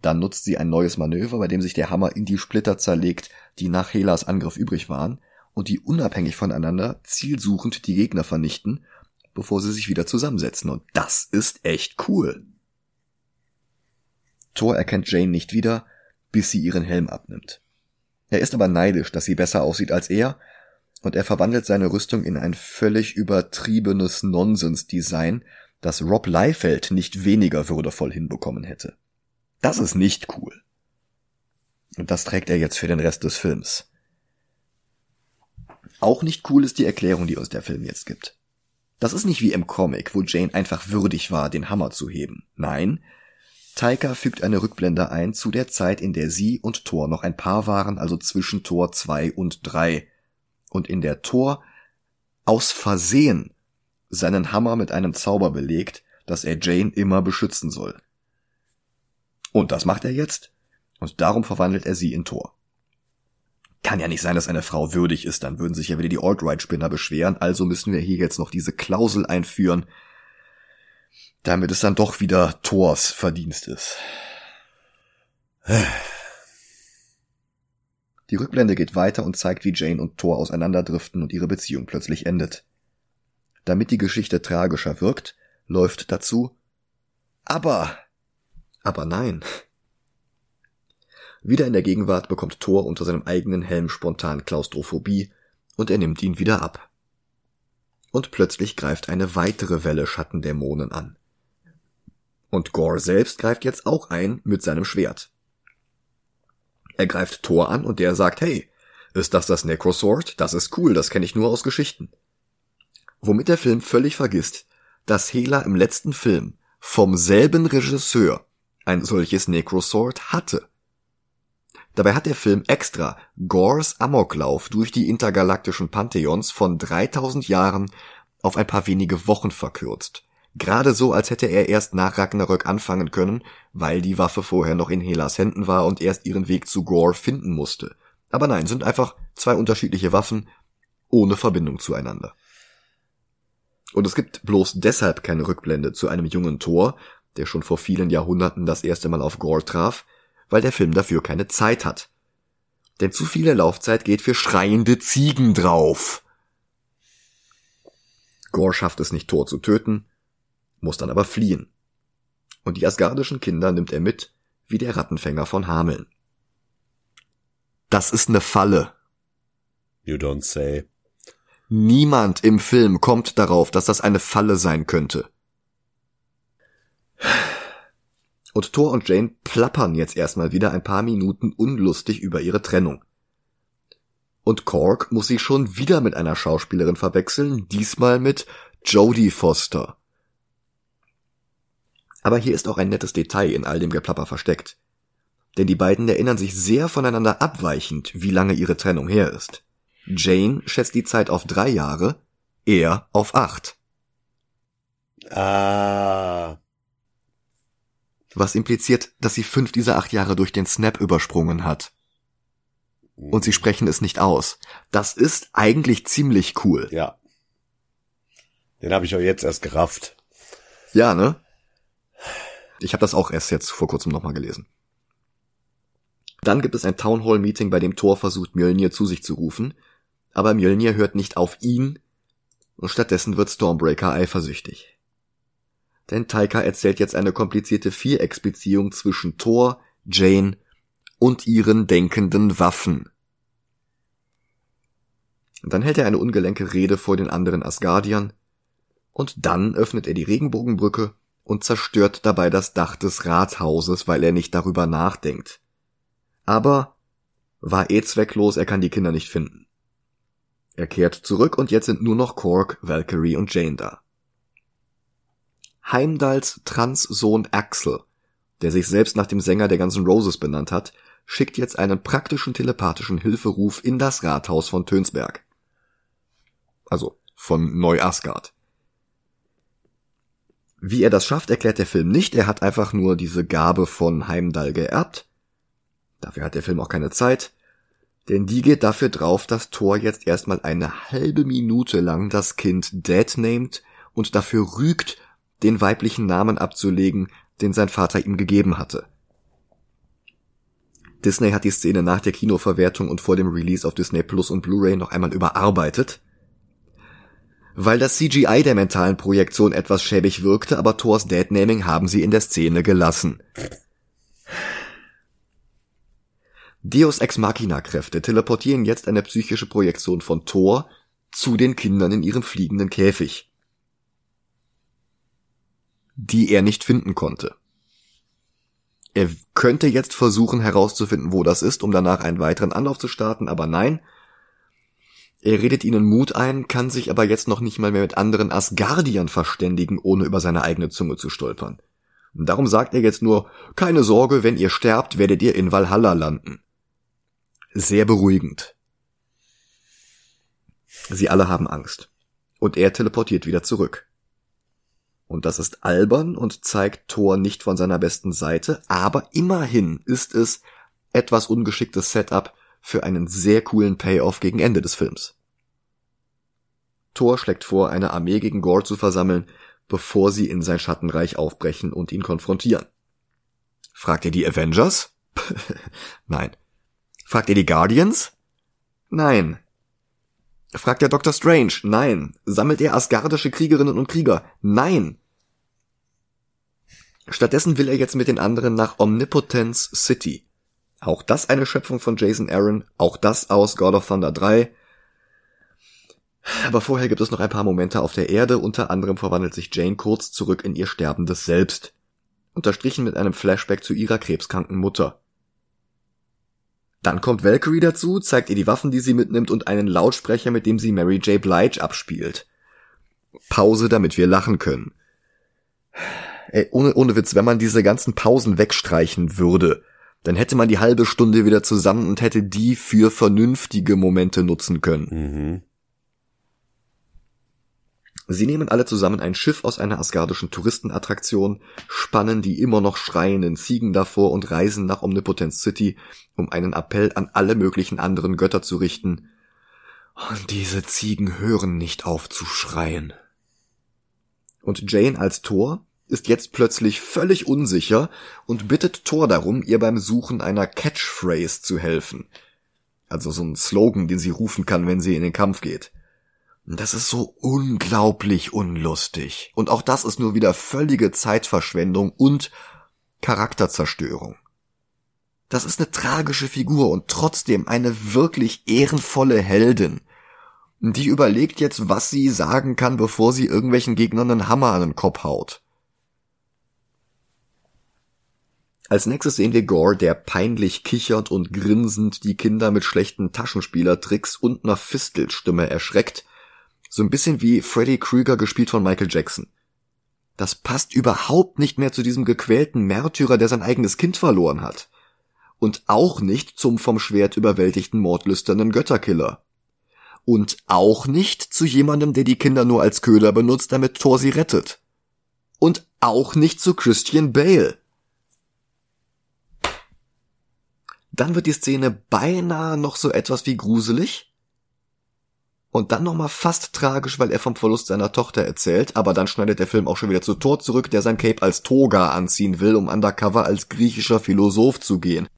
Dann nutzt sie ein neues Manöver, bei dem sich der Hammer in die Splitter zerlegt, die nach Helas Angriff übrig waren, und die unabhängig voneinander zielsuchend die Gegner vernichten, bevor sie sich wieder zusammensetzen. Und das ist echt cool. Thor erkennt Jane nicht wieder, bis sie ihren Helm abnimmt. Er ist aber neidisch, dass sie besser aussieht als er, und er verwandelt seine Rüstung in ein völlig übertriebenes Nonsens-Design, das Rob Liefeld nicht weniger würdevoll hinbekommen hätte. Das ist nicht cool. Und das trägt er jetzt für den Rest des Films. Auch nicht cool ist die Erklärung, die uns der Film jetzt gibt. Das ist nicht wie im Comic, wo Jane einfach würdig war, den Hammer zu heben. Nein, Taika fügt eine Rückblende ein zu der Zeit, in der sie und Thor noch ein Paar waren, also zwischen Thor 2 und 3. Und in der Thor aus Versehen seinen Hammer mit einem Zauber belegt, dass er Jane immer beschützen soll. Und das macht er jetzt, und darum verwandelt er sie in Thor. Kann ja nicht sein, dass eine Frau würdig ist, dann würden sich ja wieder die Alt-Right-Spinner beschweren, also müssen wir hier jetzt noch diese Klausel einführen, damit es dann doch wieder Thors Verdienst ist. Die Rückblende geht weiter und zeigt, wie Jane und Thor auseinanderdriften und ihre Beziehung plötzlich endet. Damit die Geschichte tragischer wirkt, läuft dazu Aber. Aber nein. Wieder in der Gegenwart bekommt Thor unter seinem eigenen Helm spontan Klaustrophobie und er nimmt ihn wieder ab. Und plötzlich greift eine weitere Welle Schattendämonen an. Und Gore selbst greift jetzt auch ein mit seinem Schwert. Er greift Thor an und der sagt, hey, ist das das Necrosword? Das ist cool, das kenne ich nur aus Geschichten. Womit der Film völlig vergisst, dass Hela im letzten Film vom selben Regisseur ein solches Necrosword hatte. Dabei hat der Film extra Gores Amoklauf durch die intergalaktischen Pantheons von 3000 Jahren auf ein paar wenige Wochen verkürzt. Gerade so, als hätte er erst nach Ragnarök anfangen können, weil die Waffe vorher noch in Helas Händen war und erst ihren Weg zu Gore finden musste. Aber nein, sind einfach zwei unterschiedliche Waffen ohne Verbindung zueinander. Und es gibt bloß deshalb keine Rückblende zu einem jungen Thor, der schon vor vielen Jahrhunderten das erste Mal auf Gore traf, weil der Film dafür keine Zeit hat. Denn zu viele Laufzeit geht für schreiende Ziegen drauf. Gore schafft es nicht, Thor zu töten, muss dann aber fliehen. Und die asgardischen Kinder nimmt er mit, wie der Rattenfänger von Hameln. Das ist ne Falle. You don't say. Niemand im Film kommt darauf, dass das eine Falle sein könnte. Und Thor und Jane plappern jetzt erstmal wieder ein paar Minuten unlustig über ihre Trennung. Und Cork muss sich schon wieder mit einer Schauspielerin verwechseln, diesmal mit Jodie Foster. Aber hier ist auch ein nettes Detail in all dem Geplapper versteckt. Denn die beiden erinnern sich sehr voneinander abweichend, wie lange ihre Trennung her ist. Jane schätzt die Zeit auf drei Jahre, er auf acht. Ah. Was impliziert, dass sie fünf dieser acht Jahre durch den Snap übersprungen hat. Und sie sprechen es nicht aus. Das ist eigentlich ziemlich cool. Ja. Den habe ich auch jetzt erst gerafft. Ja, ne? Ich habe das auch erst jetzt vor kurzem nochmal gelesen. Dann gibt es ein Townhall-Meeting, bei dem Thor versucht, Mjölnir zu sich zu rufen, aber Mjölnir hört nicht auf ihn und stattdessen wird Stormbreaker eifersüchtig. Denn Taika erzählt jetzt eine komplizierte Vierecksbeziehung zwischen Thor, Jane und ihren denkenden Waffen. Und dann hält er eine ungelenke Rede vor den anderen Asgardiern und dann öffnet er die Regenbogenbrücke und zerstört dabei das Dach des Rathauses, weil er nicht darüber nachdenkt. Aber war eh zwecklos, er kann die Kinder nicht finden. Er kehrt zurück und jetzt sind nur noch Korg, Valkyrie und Jane da. Heimdalls Transsohn Axel, der sich selbst nach dem Sänger der ganzen Roses benannt hat, schickt jetzt einen praktischen telepathischen Hilferuf in das Rathaus von Tönsberg. Also von Neu-Asgard. Wie er das schafft, erklärt der Film nicht. Er hat einfach nur diese Gabe von Heimdall geerbt. Dafür hat der Film auch keine Zeit. Denn die geht dafür drauf, dass Thor jetzt erstmal eine halbe Minute lang das Kind Dad named und dafür rügt, den weiblichen Namen abzulegen, den sein Vater ihm gegeben hatte. Disney hat die Szene nach der Kinoverwertung und vor dem Release auf Disney Plus und Blu-ray noch einmal überarbeitet. Weil das CGI der mentalen Projektion etwas schäbig wirkte, aber Thors Deadnaming haben sie in der Szene gelassen. Deus Ex Machina Kräfte teleportieren jetzt eine psychische Projektion von Thor zu den Kindern in ihrem fliegenden Käfig, die er nicht finden konnte. Er könnte jetzt versuchen herauszufinden, wo das ist, um danach einen weiteren Anlauf zu starten, aber nein. Er redet ihnen Mut ein, kann sich aber jetzt noch nicht mal mehr mit anderen Asgardiern verständigen, ohne über seine eigene Zunge zu stolpern. darum sagt er jetzt nur, keine Sorge, wenn ihr sterbt, werdet ihr in Valhalla landen sehr beruhigend. Sie alle haben Angst. Und er teleportiert wieder zurück. Und das ist albern und zeigt Thor nicht von seiner besten Seite, aber immerhin ist es etwas ungeschicktes Setup für einen sehr coolen Payoff gegen Ende des Films. Thor schlägt vor, eine Armee gegen Gore zu versammeln, bevor sie in sein Schattenreich aufbrechen und ihn konfrontieren. Fragt er die Avengers? [LAUGHS] Nein. Fragt ihr die Guardians? Nein. Fragt er Dr. Strange? Nein. Sammelt er asgardische Kriegerinnen und Krieger? Nein. Stattdessen will er jetzt mit den anderen nach Omnipotence City. Auch das eine Schöpfung von Jason Aaron, auch das aus God of Thunder 3. Aber vorher gibt es noch ein paar Momente auf der Erde, unter anderem verwandelt sich Jane kurz zurück in ihr sterbendes Selbst. Unterstrichen mit einem Flashback zu ihrer krebskranken Mutter. Dann kommt Valkyrie dazu, zeigt ihr die Waffen, die sie mitnimmt und einen Lautsprecher, mit dem sie Mary J. Blige abspielt. Pause, damit wir lachen können. Ey, ohne, ohne Witz, wenn man diese ganzen Pausen wegstreichen würde, Dann hätte man die halbe Stunde wieder zusammen und hätte die für vernünftige Momente nutzen können. Mhm. Sie nehmen alle zusammen ein Schiff aus einer asgardischen Touristenattraktion, spannen die immer noch schreienden Ziegen davor und reisen nach Omnipotence City, um einen Appell an alle möglichen anderen Götter zu richten. Und diese Ziegen hören nicht auf zu schreien. Und Jane als Thor ist jetzt plötzlich völlig unsicher und bittet Thor darum, ihr beim Suchen einer Catchphrase zu helfen. Also so ein Slogan, den sie rufen kann, wenn sie in den Kampf geht. Das ist so unglaublich unlustig. Und auch das ist nur wieder völlige Zeitverschwendung und Charakterzerstörung. Das ist eine tragische Figur und trotzdem eine wirklich ehrenvolle Heldin. Die überlegt jetzt, was sie sagen kann, bevor sie irgendwelchen Gegnern einen Hammer an den Kopf haut. Als nächstes sehen wir Gore, der peinlich kichert und grinsend die Kinder mit schlechten Taschenspielertricks und einer Fistelstimme erschreckt, so ein bisschen wie Freddy Krueger gespielt von Michael Jackson. Das passt überhaupt nicht mehr zu diesem gequälten Märtyrer, der sein eigenes Kind verloren hat. Und auch nicht zum vom Schwert überwältigten mordlüsternen Götterkiller. Und auch nicht zu jemandem, der die Kinder nur als Köder benutzt, damit Thor sie rettet. Und auch nicht zu Christian Bale. Dann wird die Szene beinahe noch so etwas wie gruselig, und dann nochmal fast tragisch, weil er vom Verlust seiner Tochter erzählt, aber dann schneidet der Film auch schon wieder zu Thor zurück, der sein Cape als Toga anziehen will, um undercover als griechischer Philosoph zu gehen.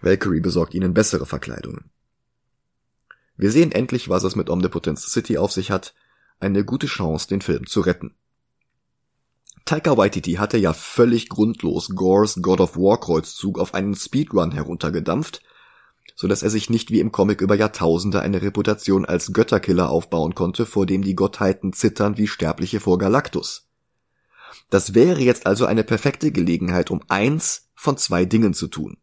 Valkyrie besorgt ihnen bessere Verkleidungen. Wir sehen endlich, was es mit Omnipotence City auf sich hat, eine gute Chance, den Film zu retten. Taika Waititi hatte ja völlig grundlos Gores God of War Kreuzzug auf einen Speedrun heruntergedampft, so dass er sich nicht wie im Comic über Jahrtausende eine Reputation als Götterkiller aufbauen konnte, vor dem die Gottheiten zittern wie Sterbliche vor Galactus. Das wäre jetzt also eine perfekte Gelegenheit, um eins von zwei Dingen zu tun.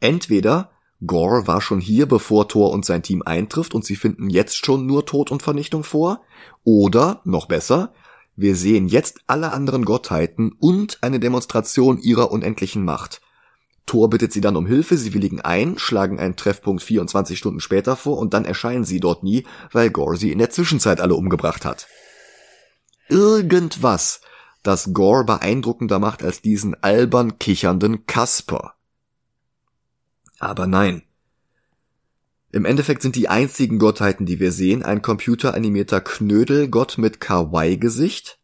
Entweder Gore war schon hier, bevor Thor und sein Team eintrifft und sie finden jetzt schon nur Tod und Vernichtung vor, oder, noch besser, wir sehen jetzt alle anderen Gottheiten und eine Demonstration ihrer unendlichen Macht. Thor bittet sie dann um Hilfe, sie willigen ein, schlagen einen Treffpunkt 24 Stunden später vor und dann erscheinen sie dort nie, weil Gore sie in der Zwischenzeit alle umgebracht hat. Irgendwas, das Gore beeindruckender macht als diesen albern kichernden Kasper. Aber nein. Im Endeffekt sind die einzigen Gottheiten, die wir sehen, ein computeranimierter Knödelgott mit Kawaii-Gesicht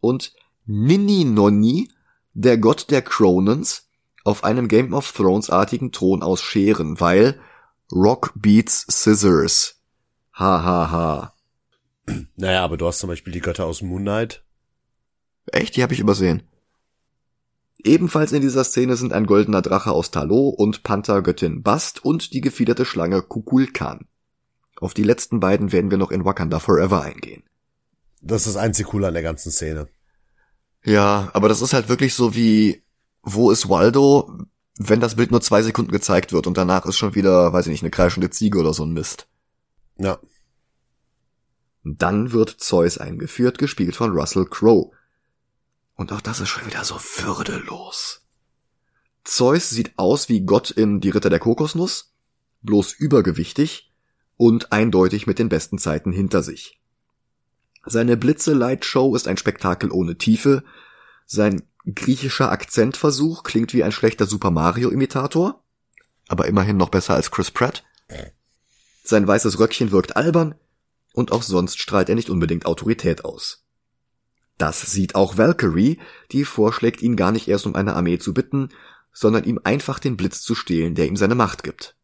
und Nini Nonni, der Gott der Cronens, auf einem Game of Thrones artigen Thron aus Scheren, weil Rock beats Scissors. Ha ha ha. Naja, aber du hast zum Beispiel die Götter aus Moon Knight. Echt? Die habe ich übersehen. Ebenfalls in dieser Szene sind ein goldener Drache aus Talo und Panthergöttin Bast und die gefiederte Schlange Kukulkan. Auf die letzten beiden werden wir noch in Wakanda Forever eingehen. Das ist das einzig Coole an der ganzen Szene. Ja, aber das ist halt wirklich so wie wo ist Waldo, wenn das Bild nur zwei Sekunden gezeigt wird und danach ist schon wieder, weiß ich nicht, eine kreischende Ziege oder so ein Mist. Ja. Dann wird Zeus eingeführt, gespielt von Russell Crowe. Und auch das ist schon wieder so würdelos. Zeus sieht aus wie Gott in Die Ritter der Kokosnuss, bloß übergewichtig und eindeutig mit den besten Zeiten hinter sich. Seine Blitze-Light-Show ist ein Spektakel ohne Tiefe, sein griechischer Akzentversuch klingt wie ein schlechter Super Mario Imitator, aber immerhin noch besser als Chris Pratt. Sein weißes Röckchen wirkt albern und auch sonst strahlt er nicht unbedingt Autorität aus. Das sieht auch Valkyrie, die vorschlägt, ihn gar nicht erst um eine Armee zu bitten, sondern ihm einfach den Blitz zu stehlen, der ihm seine Macht gibt.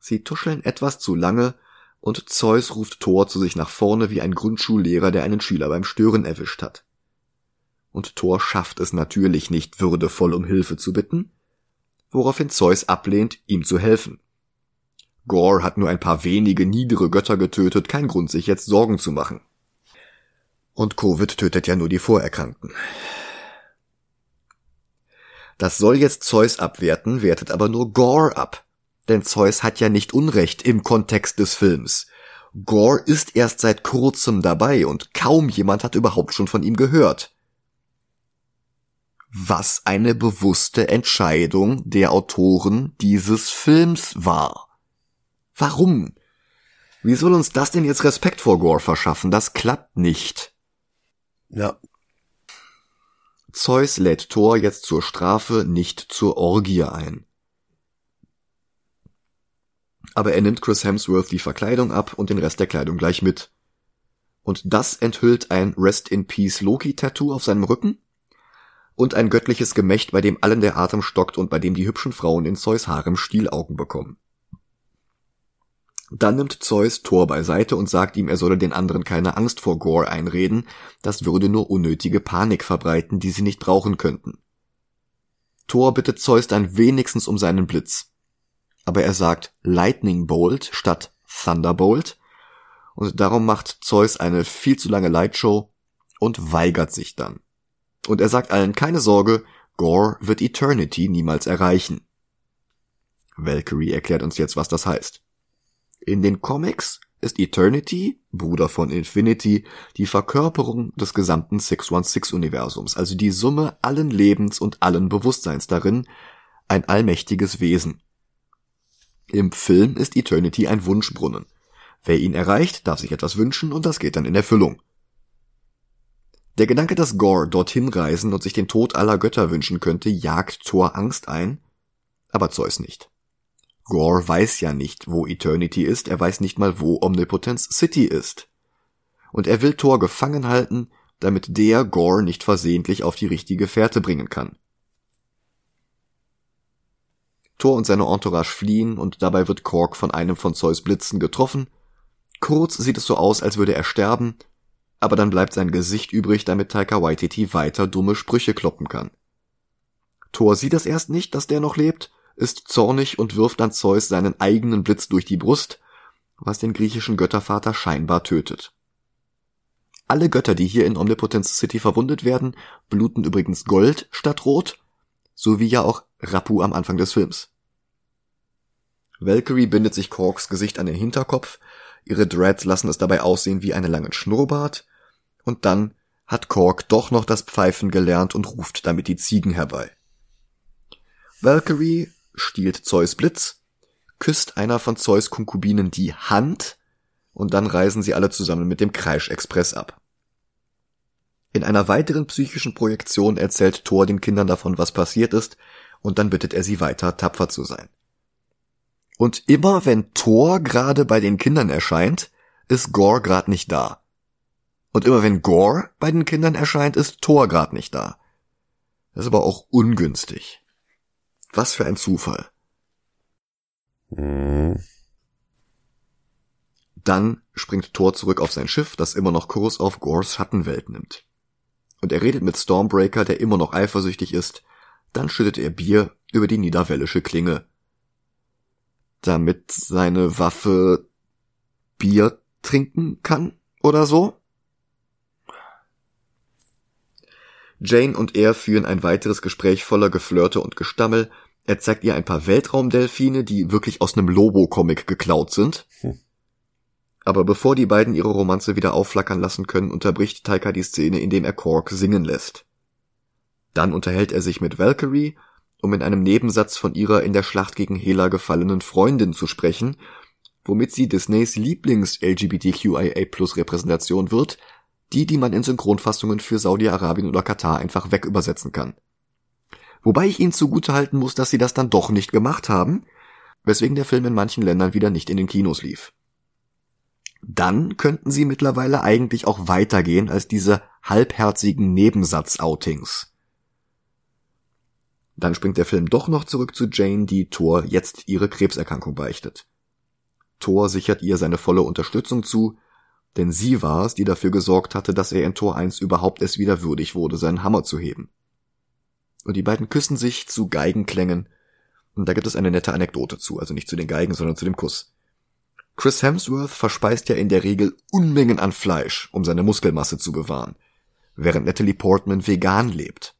Sie tuscheln etwas zu lange und Zeus ruft Thor zu sich nach vorne wie ein Grundschullehrer, der einen Schüler beim Stören erwischt hat und Thor schafft es natürlich nicht würdevoll um Hilfe zu bitten, woraufhin Zeus ablehnt, ihm zu helfen. Gore hat nur ein paar wenige niedere Götter getötet, kein Grund, sich jetzt Sorgen zu machen. Und Covid tötet ja nur die Vorerkrankten. Das soll jetzt Zeus abwerten, wertet aber nur Gore ab. Denn Zeus hat ja nicht Unrecht im Kontext des Films. Gore ist erst seit kurzem dabei und kaum jemand hat überhaupt schon von ihm gehört. Was eine bewusste Entscheidung der Autoren dieses Films war. Warum? Wie soll uns das denn jetzt Respekt vor Gore verschaffen? Das klappt nicht. Ja. Zeus lädt Thor jetzt zur Strafe nicht zur Orgie ein. Aber er nimmt Chris Hemsworth die Verkleidung ab und den Rest der Kleidung gleich mit. Und das enthüllt ein Rest in Peace Loki Tattoo auf seinem Rücken und ein göttliches Gemächt, bei dem allen der Atem stockt und bei dem die hübschen Frauen in Zeus Harem Stielaugen bekommen. Dann nimmt Zeus Thor beiseite und sagt ihm, er solle den anderen keine Angst vor Gore einreden, das würde nur unnötige Panik verbreiten, die sie nicht brauchen könnten. Thor bittet Zeus dann wenigstens um seinen Blitz. Aber er sagt Lightning Bolt statt Thunderbolt und darum macht Zeus eine viel zu lange Lightshow und weigert sich dann. Und er sagt allen keine Sorge, Gore wird Eternity niemals erreichen. Valkyrie erklärt uns jetzt, was das heißt. In den Comics ist Eternity, Bruder von Infinity, die Verkörperung des gesamten 616-Universums, also die Summe allen Lebens und allen Bewusstseins darin, ein allmächtiges Wesen. Im Film ist Eternity ein Wunschbrunnen. Wer ihn erreicht, darf sich etwas wünschen und das geht dann in Erfüllung. Der Gedanke, dass Gore dorthin reisen und sich den Tod aller Götter wünschen könnte, jagt Thor Angst ein, aber Zeus nicht. Gore weiß ja nicht, wo Eternity ist, er weiß nicht mal, wo Omnipotence City ist. Und er will Thor gefangen halten, damit der Gore nicht versehentlich auf die richtige Fährte bringen kann. Thor und seine Entourage fliehen und dabei wird Korg von einem von Zeus Blitzen getroffen. Kurz sieht es so aus, als würde er sterben, aber dann bleibt sein Gesicht übrig, damit Taika Waititi weiter dumme Sprüche kloppen kann. Thor sieht es erst nicht, dass der noch lebt, ist zornig und wirft an Zeus seinen eigenen Blitz durch die Brust, was den griechischen Göttervater scheinbar tötet. Alle Götter, die hier in Omnipotence City verwundet werden, bluten übrigens Gold statt Rot, so wie ja auch Rappu am Anfang des Films. Valkyrie bindet sich Korks Gesicht an den Hinterkopf, ihre Dreads lassen es dabei aussehen wie einen langen Schnurrbart, und dann hat Kork doch noch das Pfeifen gelernt und ruft damit die Ziegen herbei. Valkyrie stiehlt Zeus Blitz, küsst einer von Zeus Konkubinen die Hand und dann reisen sie alle zusammen mit dem Kreisch-Express ab. In einer weiteren psychischen Projektion erzählt Thor den Kindern davon, was passiert ist, und dann bittet er sie weiter, tapfer zu sein. Und immer wenn Thor gerade bei den Kindern erscheint, ist Gore gerade nicht da. Und immer wenn Gore bei den Kindern erscheint, ist Thor gerade nicht da. Das ist aber auch ungünstig. Was für ein Zufall. Mhm. Dann springt Thor zurück auf sein Schiff, das immer noch Kurs auf Gores Schattenwelt nimmt. Und er redet mit Stormbreaker, der immer noch eifersüchtig ist. Dann schüttet er Bier über die niederwellische Klinge. Damit seine Waffe Bier trinken kann oder so? Jane und er führen ein weiteres Gespräch voller Geflirte und Gestammel. Er zeigt ihr ein paar Weltraumdelfine, die wirklich aus einem Lobo-Comic geklaut sind. Hm. Aber bevor die beiden ihre Romanze wieder aufflackern lassen können, unterbricht Taika die Szene, indem er Kork singen lässt. Dann unterhält er sich mit Valkyrie, um in einem Nebensatz von ihrer in der Schlacht gegen Hela gefallenen Freundin zu sprechen, womit sie Disneys Lieblings-LGBTQIA-Plus-Repräsentation wird, die, die man in Synchronfassungen für Saudi-Arabien oder Katar einfach wegübersetzen kann. Wobei ich ihnen zugutehalten muss, dass sie das dann doch nicht gemacht haben, weswegen der Film in manchen Ländern wieder nicht in den Kinos lief. Dann könnten sie mittlerweile eigentlich auch weitergehen als diese halbherzigen Nebensatz-Outings. Dann springt der Film doch noch zurück zu Jane, die Thor jetzt ihre Krebserkrankung beichtet. Thor sichert ihr seine volle Unterstützung zu, denn sie war es, die dafür gesorgt hatte, dass er in Tor 1 überhaupt es wieder würdig wurde, seinen Hammer zu heben. Und die beiden küssen sich zu Geigenklängen, und da gibt es eine nette Anekdote zu, also nicht zu den Geigen, sondern zu dem Kuss. Chris Hemsworth verspeist ja in der Regel Unmengen an Fleisch, um seine Muskelmasse zu bewahren, während Natalie Portman vegan lebt.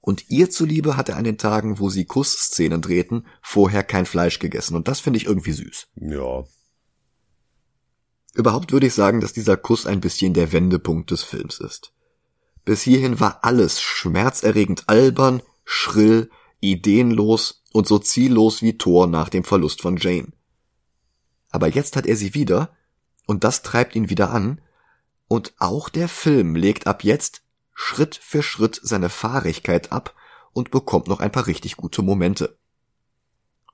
Und ihr zuliebe hat er an den Tagen, wo sie Kussszenen drehten, vorher kein Fleisch gegessen, und das finde ich irgendwie süß. Ja, Überhaupt würde ich sagen, dass dieser Kuss ein bisschen der Wendepunkt des Films ist. Bis hierhin war alles schmerzerregend albern, schrill, ideenlos und so ziellos wie Thor nach dem Verlust von Jane. Aber jetzt hat er sie wieder, und das treibt ihn wieder an, und auch der Film legt ab jetzt Schritt für Schritt seine Fahrigkeit ab und bekommt noch ein paar richtig gute Momente.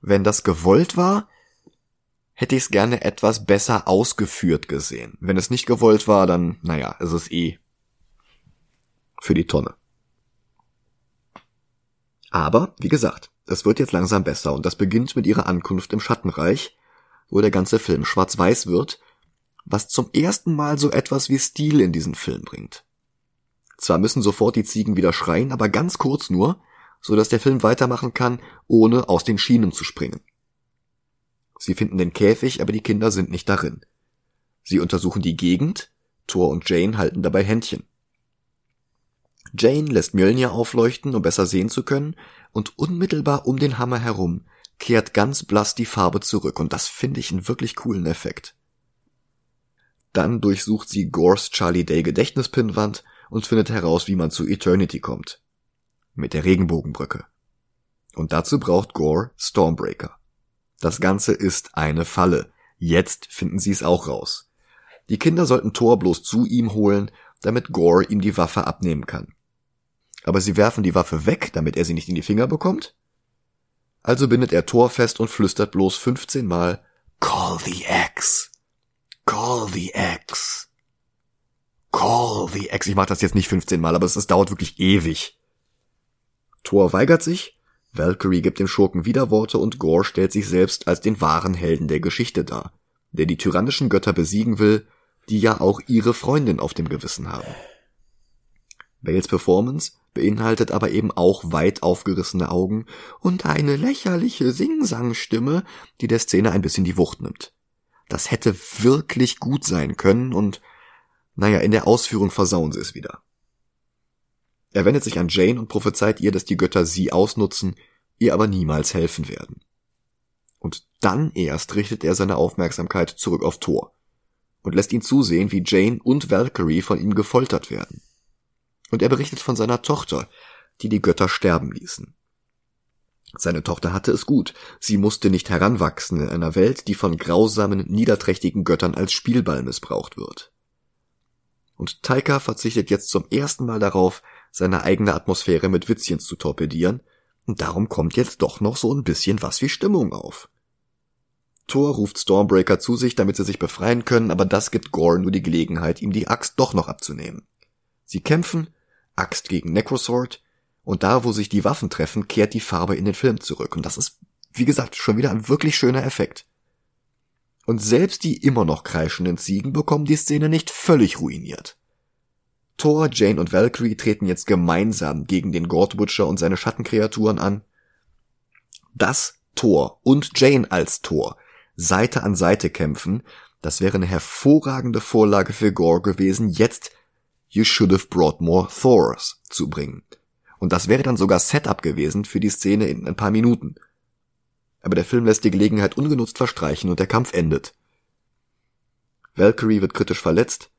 Wenn das gewollt war, hätte ich es gerne etwas besser ausgeführt gesehen. Wenn es nicht gewollt war, dann, naja, ist es eh für die Tonne. Aber, wie gesagt, es wird jetzt langsam besser und das beginnt mit ihrer Ankunft im Schattenreich, wo der ganze Film schwarz-weiß wird, was zum ersten Mal so etwas wie Stil in diesen Film bringt. Zwar müssen sofort die Ziegen wieder schreien, aber ganz kurz nur, so dass der Film weitermachen kann, ohne aus den Schienen zu springen. Sie finden den Käfig, aber die Kinder sind nicht darin. Sie untersuchen die Gegend, Thor und Jane halten dabei Händchen. Jane lässt Mjölnir aufleuchten, um besser sehen zu können, und unmittelbar um den Hammer herum kehrt ganz blass die Farbe zurück, und das finde ich einen wirklich coolen Effekt. Dann durchsucht sie Gores Charlie Day Gedächtnispinwand und findet heraus, wie man zu Eternity kommt. Mit der Regenbogenbrücke. Und dazu braucht Gore Stormbreaker. Das Ganze ist eine Falle. Jetzt finden sie es auch raus. Die Kinder sollten Thor bloß zu ihm holen, damit Gore ihm die Waffe abnehmen kann aber sie werfen die Waffe weg, damit er sie nicht in die Finger bekommt? Also bindet er Thor fest und flüstert bloß 15 Mal Call the X. Call the X. Call the X. Ich mach das jetzt nicht 15 Mal, aber es, es dauert wirklich ewig. Thor weigert sich, Valkyrie gibt dem Schurken Widerworte und Gore stellt sich selbst als den wahren Helden der Geschichte dar, der die tyrannischen Götter besiegen will, die ja auch ihre Freundin auf dem Gewissen haben. Bales Performance beinhaltet aber eben auch weit aufgerissene Augen und eine lächerliche Singsangstimme, die der Szene ein bisschen die Wucht nimmt. Das hätte wirklich gut sein können und naja, in der Ausführung versauen sie es wieder. Er wendet sich an Jane und prophezeit ihr, dass die Götter sie ausnutzen, ihr aber niemals helfen werden. Und dann erst richtet er seine Aufmerksamkeit zurück auf Thor und lässt ihn zusehen, wie Jane und Valkyrie von ihm gefoltert werden. Und er berichtet von seiner Tochter, die die Götter sterben ließen. Seine Tochter hatte es gut, sie musste nicht heranwachsen in einer Welt, die von grausamen, niederträchtigen Göttern als Spielball missbraucht wird. Und Taika verzichtet jetzt zum ersten Mal darauf, seine eigene Atmosphäre mit Witzchen zu torpedieren, und darum kommt jetzt doch noch so ein bisschen was wie Stimmung auf. Thor ruft Stormbreaker zu sich, damit sie sich befreien können, aber das gibt Gore nur die Gelegenheit, ihm die Axt doch noch abzunehmen. Sie kämpfen, Axt gegen Necrosword, und da, wo sich die Waffen treffen, kehrt die Farbe in den Film zurück. Und das ist, wie gesagt, schon wieder ein wirklich schöner Effekt. Und selbst die immer noch kreischenden Ziegen bekommen die Szene nicht völlig ruiniert. Thor, Jane und Valkyrie treten jetzt gemeinsam gegen den God Butcher und seine Schattenkreaturen an. Dass Thor und Jane als Thor Seite an Seite kämpfen, das wäre eine hervorragende Vorlage für Gore gewesen, jetzt You should have brought more Thors zu bringen. Und das wäre dann sogar Setup gewesen für die Szene in ein paar Minuten. Aber der Film lässt die Gelegenheit ungenutzt verstreichen und der Kampf endet. Valkyrie wird kritisch verletzt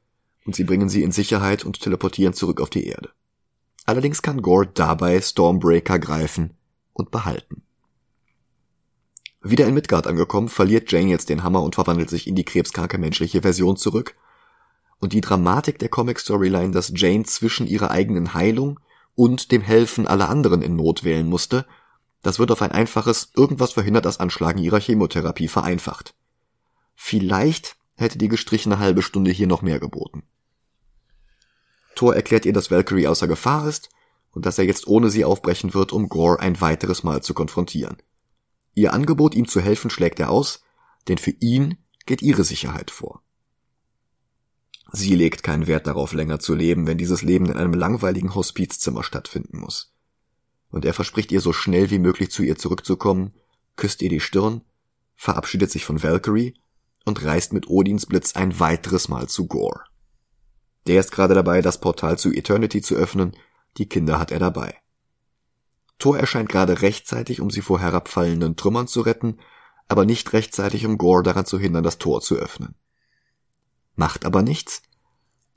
und sie bringen sie in Sicherheit und teleportieren zurück auf die Erde. Allerdings kann Gore dabei Stormbreaker greifen und behalten. Wieder in Midgard angekommen, verliert Jane jetzt den Hammer und verwandelt sich in die krebskranke menschliche Version zurück und die Dramatik der Comic-Storyline, dass Jane zwischen ihrer eigenen Heilung und dem Helfen aller anderen in Not wählen musste, das wird auf ein einfaches irgendwas verhindert das Anschlagen ihrer Chemotherapie vereinfacht. Vielleicht hätte die gestrichene halbe Stunde hier noch mehr geboten. Thor erklärt ihr, dass Valkyrie außer Gefahr ist und dass er jetzt ohne sie aufbrechen wird, um Gore ein weiteres Mal zu konfrontieren. Ihr Angebot, ihm zu helfen, schlägt er aus, denn für ihn geht ihre Sicherheit vor. Sie legt keinen Wert darauf, länger zu leben, wenn dieses Leben in einem langweiligen Hospizzimmer stattfinden muss. Und er verspricht ihr so schnell wie möglich zu ihr zurückzukommen, küsst ihr die Stirn, verabschiedet sich von Valkyrie und reist mit Odins Blitz ein weiteres Mal zu Gore. Der ist gerade dabei, das Portal zu Eternity zu öffnen, die Kinder hat er dabei. Thor erscheint gerade rechtzeitig, um sie vor herabfallenden Trümmern zu retten, aber nicht rechtzeitig, um Gore daran zu hindern, das Tor zu öffnen macht aber nichts,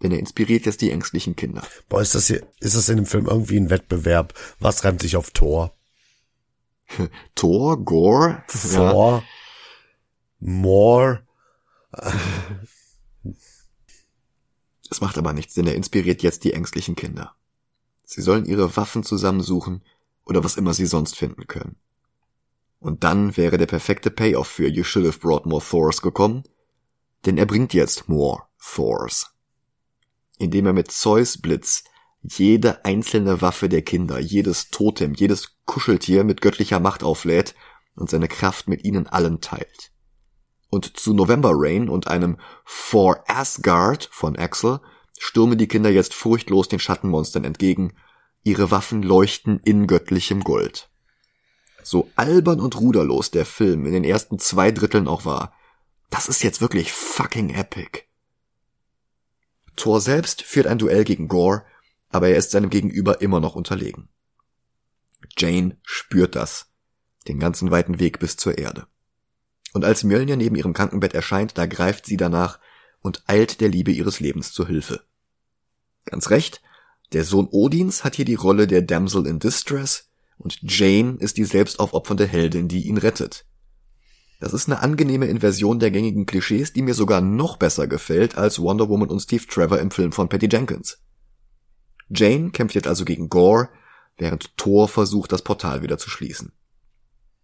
denn er inspiriert jetzt die ängstlichen Kinder. Boah, ist das hier, ist das in dem Film irgendwie ein Wettbewerb? Was reimt sich auf Tor? [LAUGHS] Thor, Gore, Thor, ja. More. Es macht aber nichts, denn er inspiriert jetzt die ängstlichen Kinder. Sie sollen ihre Waffen zusammensuchen oder was immer sie sonst finden können. Und dann wäre der perfekte Payoff für You Should Have Brought More Thors gekommen, denn er bringt jetzt More Thors. Indem er mit Zeus Blitz jede einzelne Waffe der Kinder, jedes Totem, jedes Kuscheltier mit göttlicher Macht auflädt und seine Kraft mit ihnen allen teilt. Und zu November Rain und einem For Asgard von Axel stürmen die Kinder jetzt furchtlos den Schattenmonstern entgegen, ihre Waffen leuchten in göttlichem Gold. So albern und ruderlos der Film in den ersten zwei Dritteln auch war, das ist jetzt wirklich fucking epic. Thor selbst führt ein Duell gegen Gore, aber er ist seinem Gegenüber immer noch unterlegen. Jane spürt das, den ganzen weiten Weg bis zur Erde. Und als Mjölnir neben ihrem Krankenbett erscheint, da greift sie danach und eilt der Liebe ihres Lebens zur Hilfe. Ganz recht, der Sohn Odins hat hier die Rolle der Damsel in Distress und Jane ist die selbstaufopfernde Heldin, die ihn rettet. Das ist eine angenehme Inversion der gängigen Klischees, die mir sogar noch besser gefällt als Wonder Woman und Steve Trevor im Film von Patty Jenkins. Jane kämpft jetzt also gegen Gore, während Thor versucht, das Portal wieder zu schließen.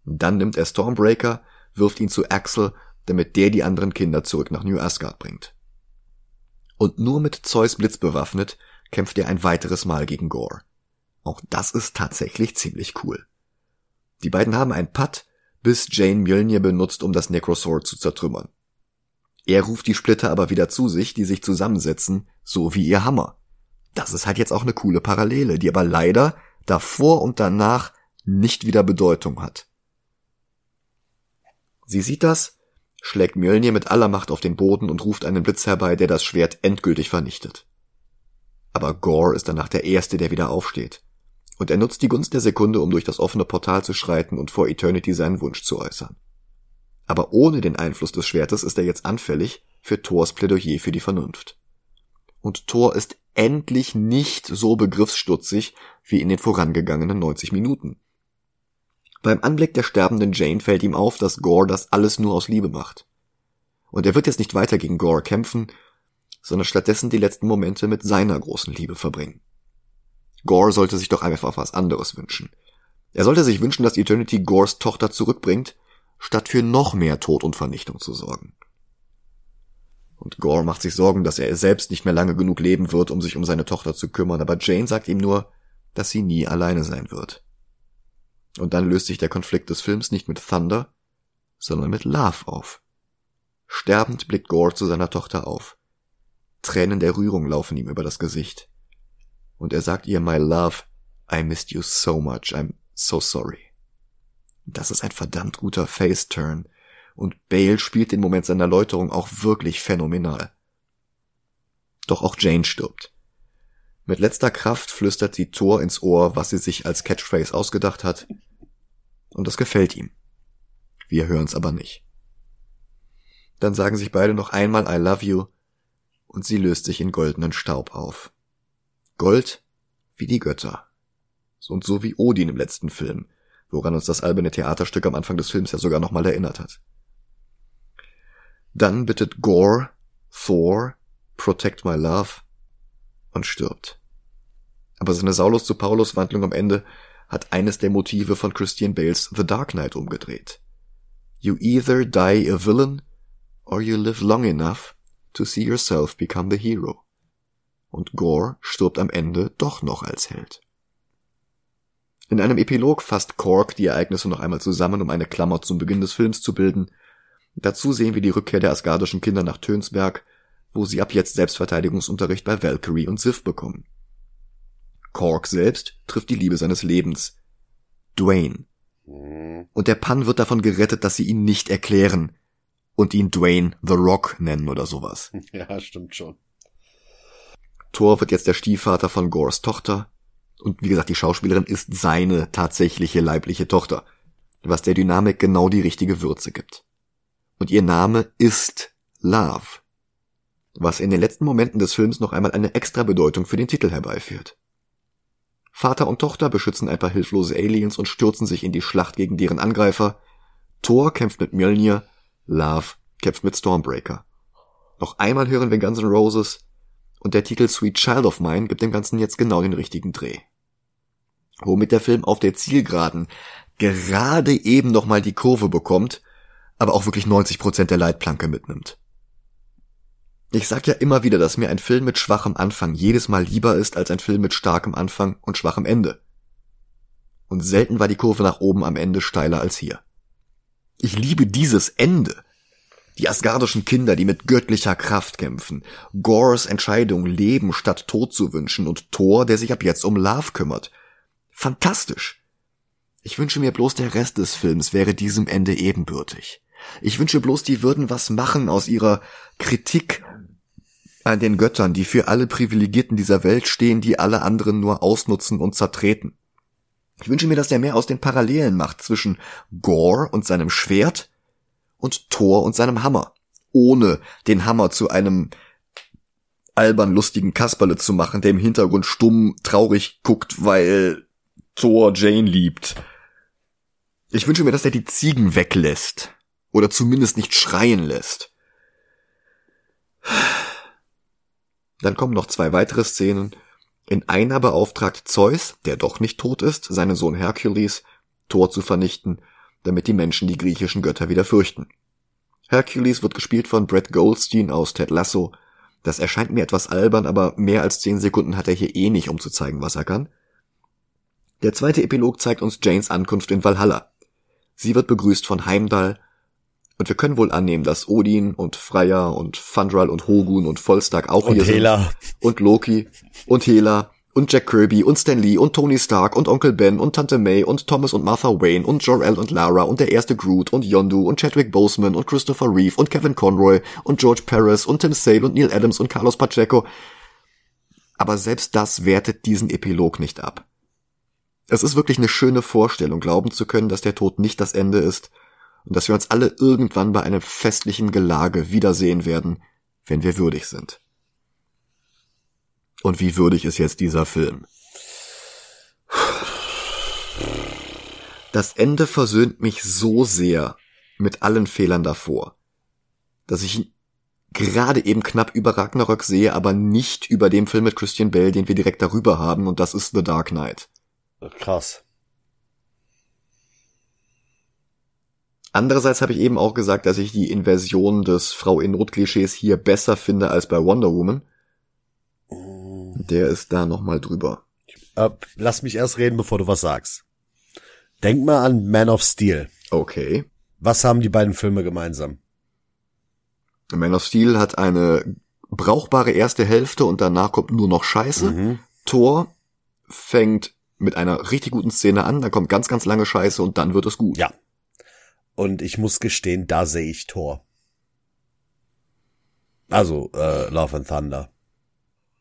Dann nimmt er Stormbreaker, wirft ihn zu Axel, damit der die anderen Kinder zurück nach New Asgard bringt. Und nur mit Zeus Blitz bewaffnet, kämpft er ein weiteres Mal gegen Gore. Auch das ist tatsächlich ziemlich cool. Die beiden haben ein Putt, bis Jane Mjölnir benutzt, um das Necrosword zu zertrümmern. Er ruft die Splitter aber wieder zu sich, die sich zusammensetzen, so wie ihr Hammer. Das ist halt jetzt auch eine coole Parallele, die aber leider davor und danach nicht wieder Bedeutung hat. Sie sieht das, schlägt Mjölnir mit aller Macht auf den Boden und ruft einen Blitz herbei, der das Schwert endgültig vernichtet. Aber Gore ist danach der Erste, der wieder aufsteht. Und er nutzt die Gunst der Sekunde, um durch das offene Portal zu schreiten und vor Eternity seinen Wunsch zu äußern. Aber ohne den Einfluss des Schwertes ist er jetzt anfällig für Thors Plädoyer für die Vernunft. Und Thor ist endlich nicht so begriffsstutzig wie in den vorangegangenen 90 Minuten. Beim Anblick der sterbenden Jane fällt ihm auf, dass Gore das alles nur aus Liebe macht. Und er wird jetzt nicht weiter gegen Gore kämpfen, sondern stattdessen die letzten Momente mit seiner großen Liebe verbringen. Gore sollte sich doch einfach was anderes wünschen. Er sollte sich wünschen, dass Eternity Gores Tochter zurückbringt, statt für noch mehr Tod und Vernichtung zu sorgen. Und Gore macht sich Sorgen, dass er selbst nicht mehr lange genug leben wird, um sich um seine Tochter zu kümmern, aber Jane sagt ihm nur, dass sie nie alleine sein wird. Und dann löst sich der Konflikt des Films nicht mit Thunder, sondern mit Love auf. Sterbend blickt Gore zu seiner Tochter auf. Tränen der Rührung laufen ihm über das Gesicht. Und er sagt ihr, My love, I missed you so much, I'm so sorry. Das ist ein verdammt guter Face-Turn. Und Bale spielt den Moment seiner Läuterung auch wirklich phänomenal. Doch auch Jane stirbt. Mit letzter Kraft flüstert sie Thor ins Ohr, was sie sich als Catchphrase ausgedacht hat. Und das gefällt ihm. Wir hören's aber nicht. Dann sagen sich beide noch einmal I love you und sie löst sich in goldenen Staub auf. Gold wie die Götter. Und so wie Odin im letzten Film, woran uns das alberne Theaterstück am Anfang des Films ja sogar nochmal erinnert hat. Dann bittet Gore, Thor, Protect My Love und stirbt. Aber seine Saulus zu Paulus Wandlung am Ende hat eines der Motive von Christian Bales The Dark Knight umgedreht. You either die a villain or you live long enough to see yourself become the hero. Und Gore stirbt am Ende doch noch als Held. In einem Epilog fasst Kork die Ereignisse noch einmal zusammen, um eine Klammer zum Beginn des Films zu bilden. Dazu sehen wir die Rückkehr der asgardischen Kinder nach Tönsberg, wo sie ab jetzt Selbstverteidigungsunterricht bei Valkyrie und Sif bekommen. Kork selbst trifft die Liebe seines Lebens, Dwayne. Mhm. Und der Pan wird davon gerettet, dass sie ihn nicht erklären, und ihn Dwayne The Rock nennen oder sowas. [LAUGHS] Ja, stimmt schon. Thor wird jetzt der Stiefvater von Gores Tochter. Und wie gesagt, die Schauspielerin ist seine tatsächliche leibliche Tochter. Was der Dynamik genau die richtige Würze gibt. Und ihr Name ist Love. was in den letzten Momenten des Films noch einmal eine extra Bedeutung für den Titel herbeiführt. Vater und Tochter beschützen ein paar hilflose Aliens und stürzen sich in die Schlacht gegen deren Angreifer. Thor kämpft mit Mjölnir, Love kämpft mit Stormbreaker. Noch einmal hören wir Guns N' Roses und der Titel Sweet Child of Mine gibt dem Ganzen jetzt genau den richtigen Dreh. Womit der Film auf der Zielgeraden gerade eben noch mal die Kurve bekommt, aber auch wirklich 90% der Leitplanke mitnimmt. Ich sag ja immer wieder, dass mir ein Film mit schwachem Anfang jedes Mal lieber ist als ein Film mit starkem Anfang und schwachem Ende. Und selten war die Kurve nach oben am Ende steiler als hier. Ich liebe dieses Ende. Die asgardischen Kinder, die mit göttlicher Kraft kämpfen. Gors Entscheidung, Leben statt Tod zu wünschen und Thor, der sich ab jetzt um Love kümmert. Fantastisch. Ich wünsche mir bloß der Rest des Films wäre diesem Ende ebenbürtig. Ich wünsche bloß, die würden was machen aus ihrer Kritik an den Göttern, die für alle Privilegierten dieser Welt stehen, die alle anderen nur ausnutzen und zertreten. Ich wünsche mir, dass der mehr aus den Parallelen macht zwischen Gore und seinem Schwert und Thor und seinem Hammer, ohne den Hammer zu einem albern lustigen Kasperle zu machen, der im Hintergrund stumm traurig guckt, weil Thor Jane liebt. Ich wünsche mir, dass er die Ziegen weglässt oder zumindest nicht schreien lässt. Dann kommen noch zwei weitere Szenen. In einer beauftragt Zeus, der doch nicht tot ist, seinen Sohn Hercules, Thor zu vernichten, damit die Menschen die griechischen Götter wieder fürchten. Hercules wird gespielt von Brett Goldstein aus Ted Lasso. Das erscheint mir etwas albern, aber mehr als zehn Sekunden hat er hier eh nicht, um zu zeigen, was er kann. Der zweite Epilog zeigt uns Janes Ankunft in Valhalla. Sie wird begrüßt von Heimdall, und wir können wohl annehmen, dass Odin und Freya und Fandral und Hogun und Volstagg auch und hier Hela. sind. Und Loki. Und Hela. Und Jack Kirby. Und Stan Lee. Und Tony Stark. Und Onkel Ben. Und Tante May. Und Thomas und Martha Wayne. Und Jor-El und Lara. Und der erste Groot. Und Yondu. Und Chadwick Boseman. Und Christopher Reeve. Und Kevin Conroy. Und George Paris und Tim Sale. Und Neil Adams. Und Carlos Pacheco. Aber selbst das wertet diesen Epilog nicht ab. Es ist wirklich eine schöne Vorstellung, glauben zu können, dass der Tod nicht das Ende ist und dass wir uns alle irgendwann bei einem festlichen Gelage wiedersehen werden, wenn wir würdig sind. Und wie würdig ist jetzt dieser Film? Das Ende versöhnt mich so sehr mit allen Fehlern davor, dass ich gerade eben knapp über Ragnarök sehe, aber nicht über dem Film mit Christian Bell, den wir direkt darüber haben, und das ist The Dark Knight. Krass. Andererseits habe ich eben auch gesagt, dass ich die Inversion des Frau in Not Klischees hier besser finde als bei Wonder Woman. Der ist da nochmal drüber. Äh, lass mich erst reden, bevor du was sagst. Denk mal an Man of Steel. Okay. Was haben die beiden Filme gemeinsam? Man of Steel hat eine brauchbare erste Hälfte und danach kommt nur noch Scheiße. Mhm. Thor fängt mit einer richtig guten Szene an, dann kommt ganz, ganz lange Scheiße und dann wird es gut. Ja. Und ich muss gestehen, da sehe ich Thor. Also, äh, Love and Thunder.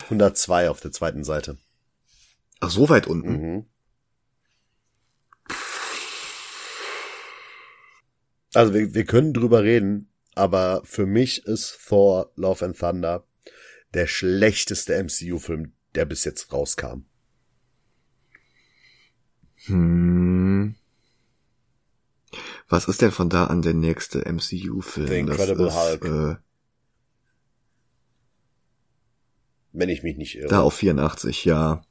102 auf der zweiten Seite. Ach, so weit unten. Mhm. Also wir, wir können drüber reden, aber für mich ist Thor Love and Thunder der schlechteste MCU-Film, der bis jetzt rauskam. Hm. Was ist denn von da an der nächste MCU-Film? The Incredible ist, Hulk. Äh, Wenn ich mich nicht irre. da auf 84, ja.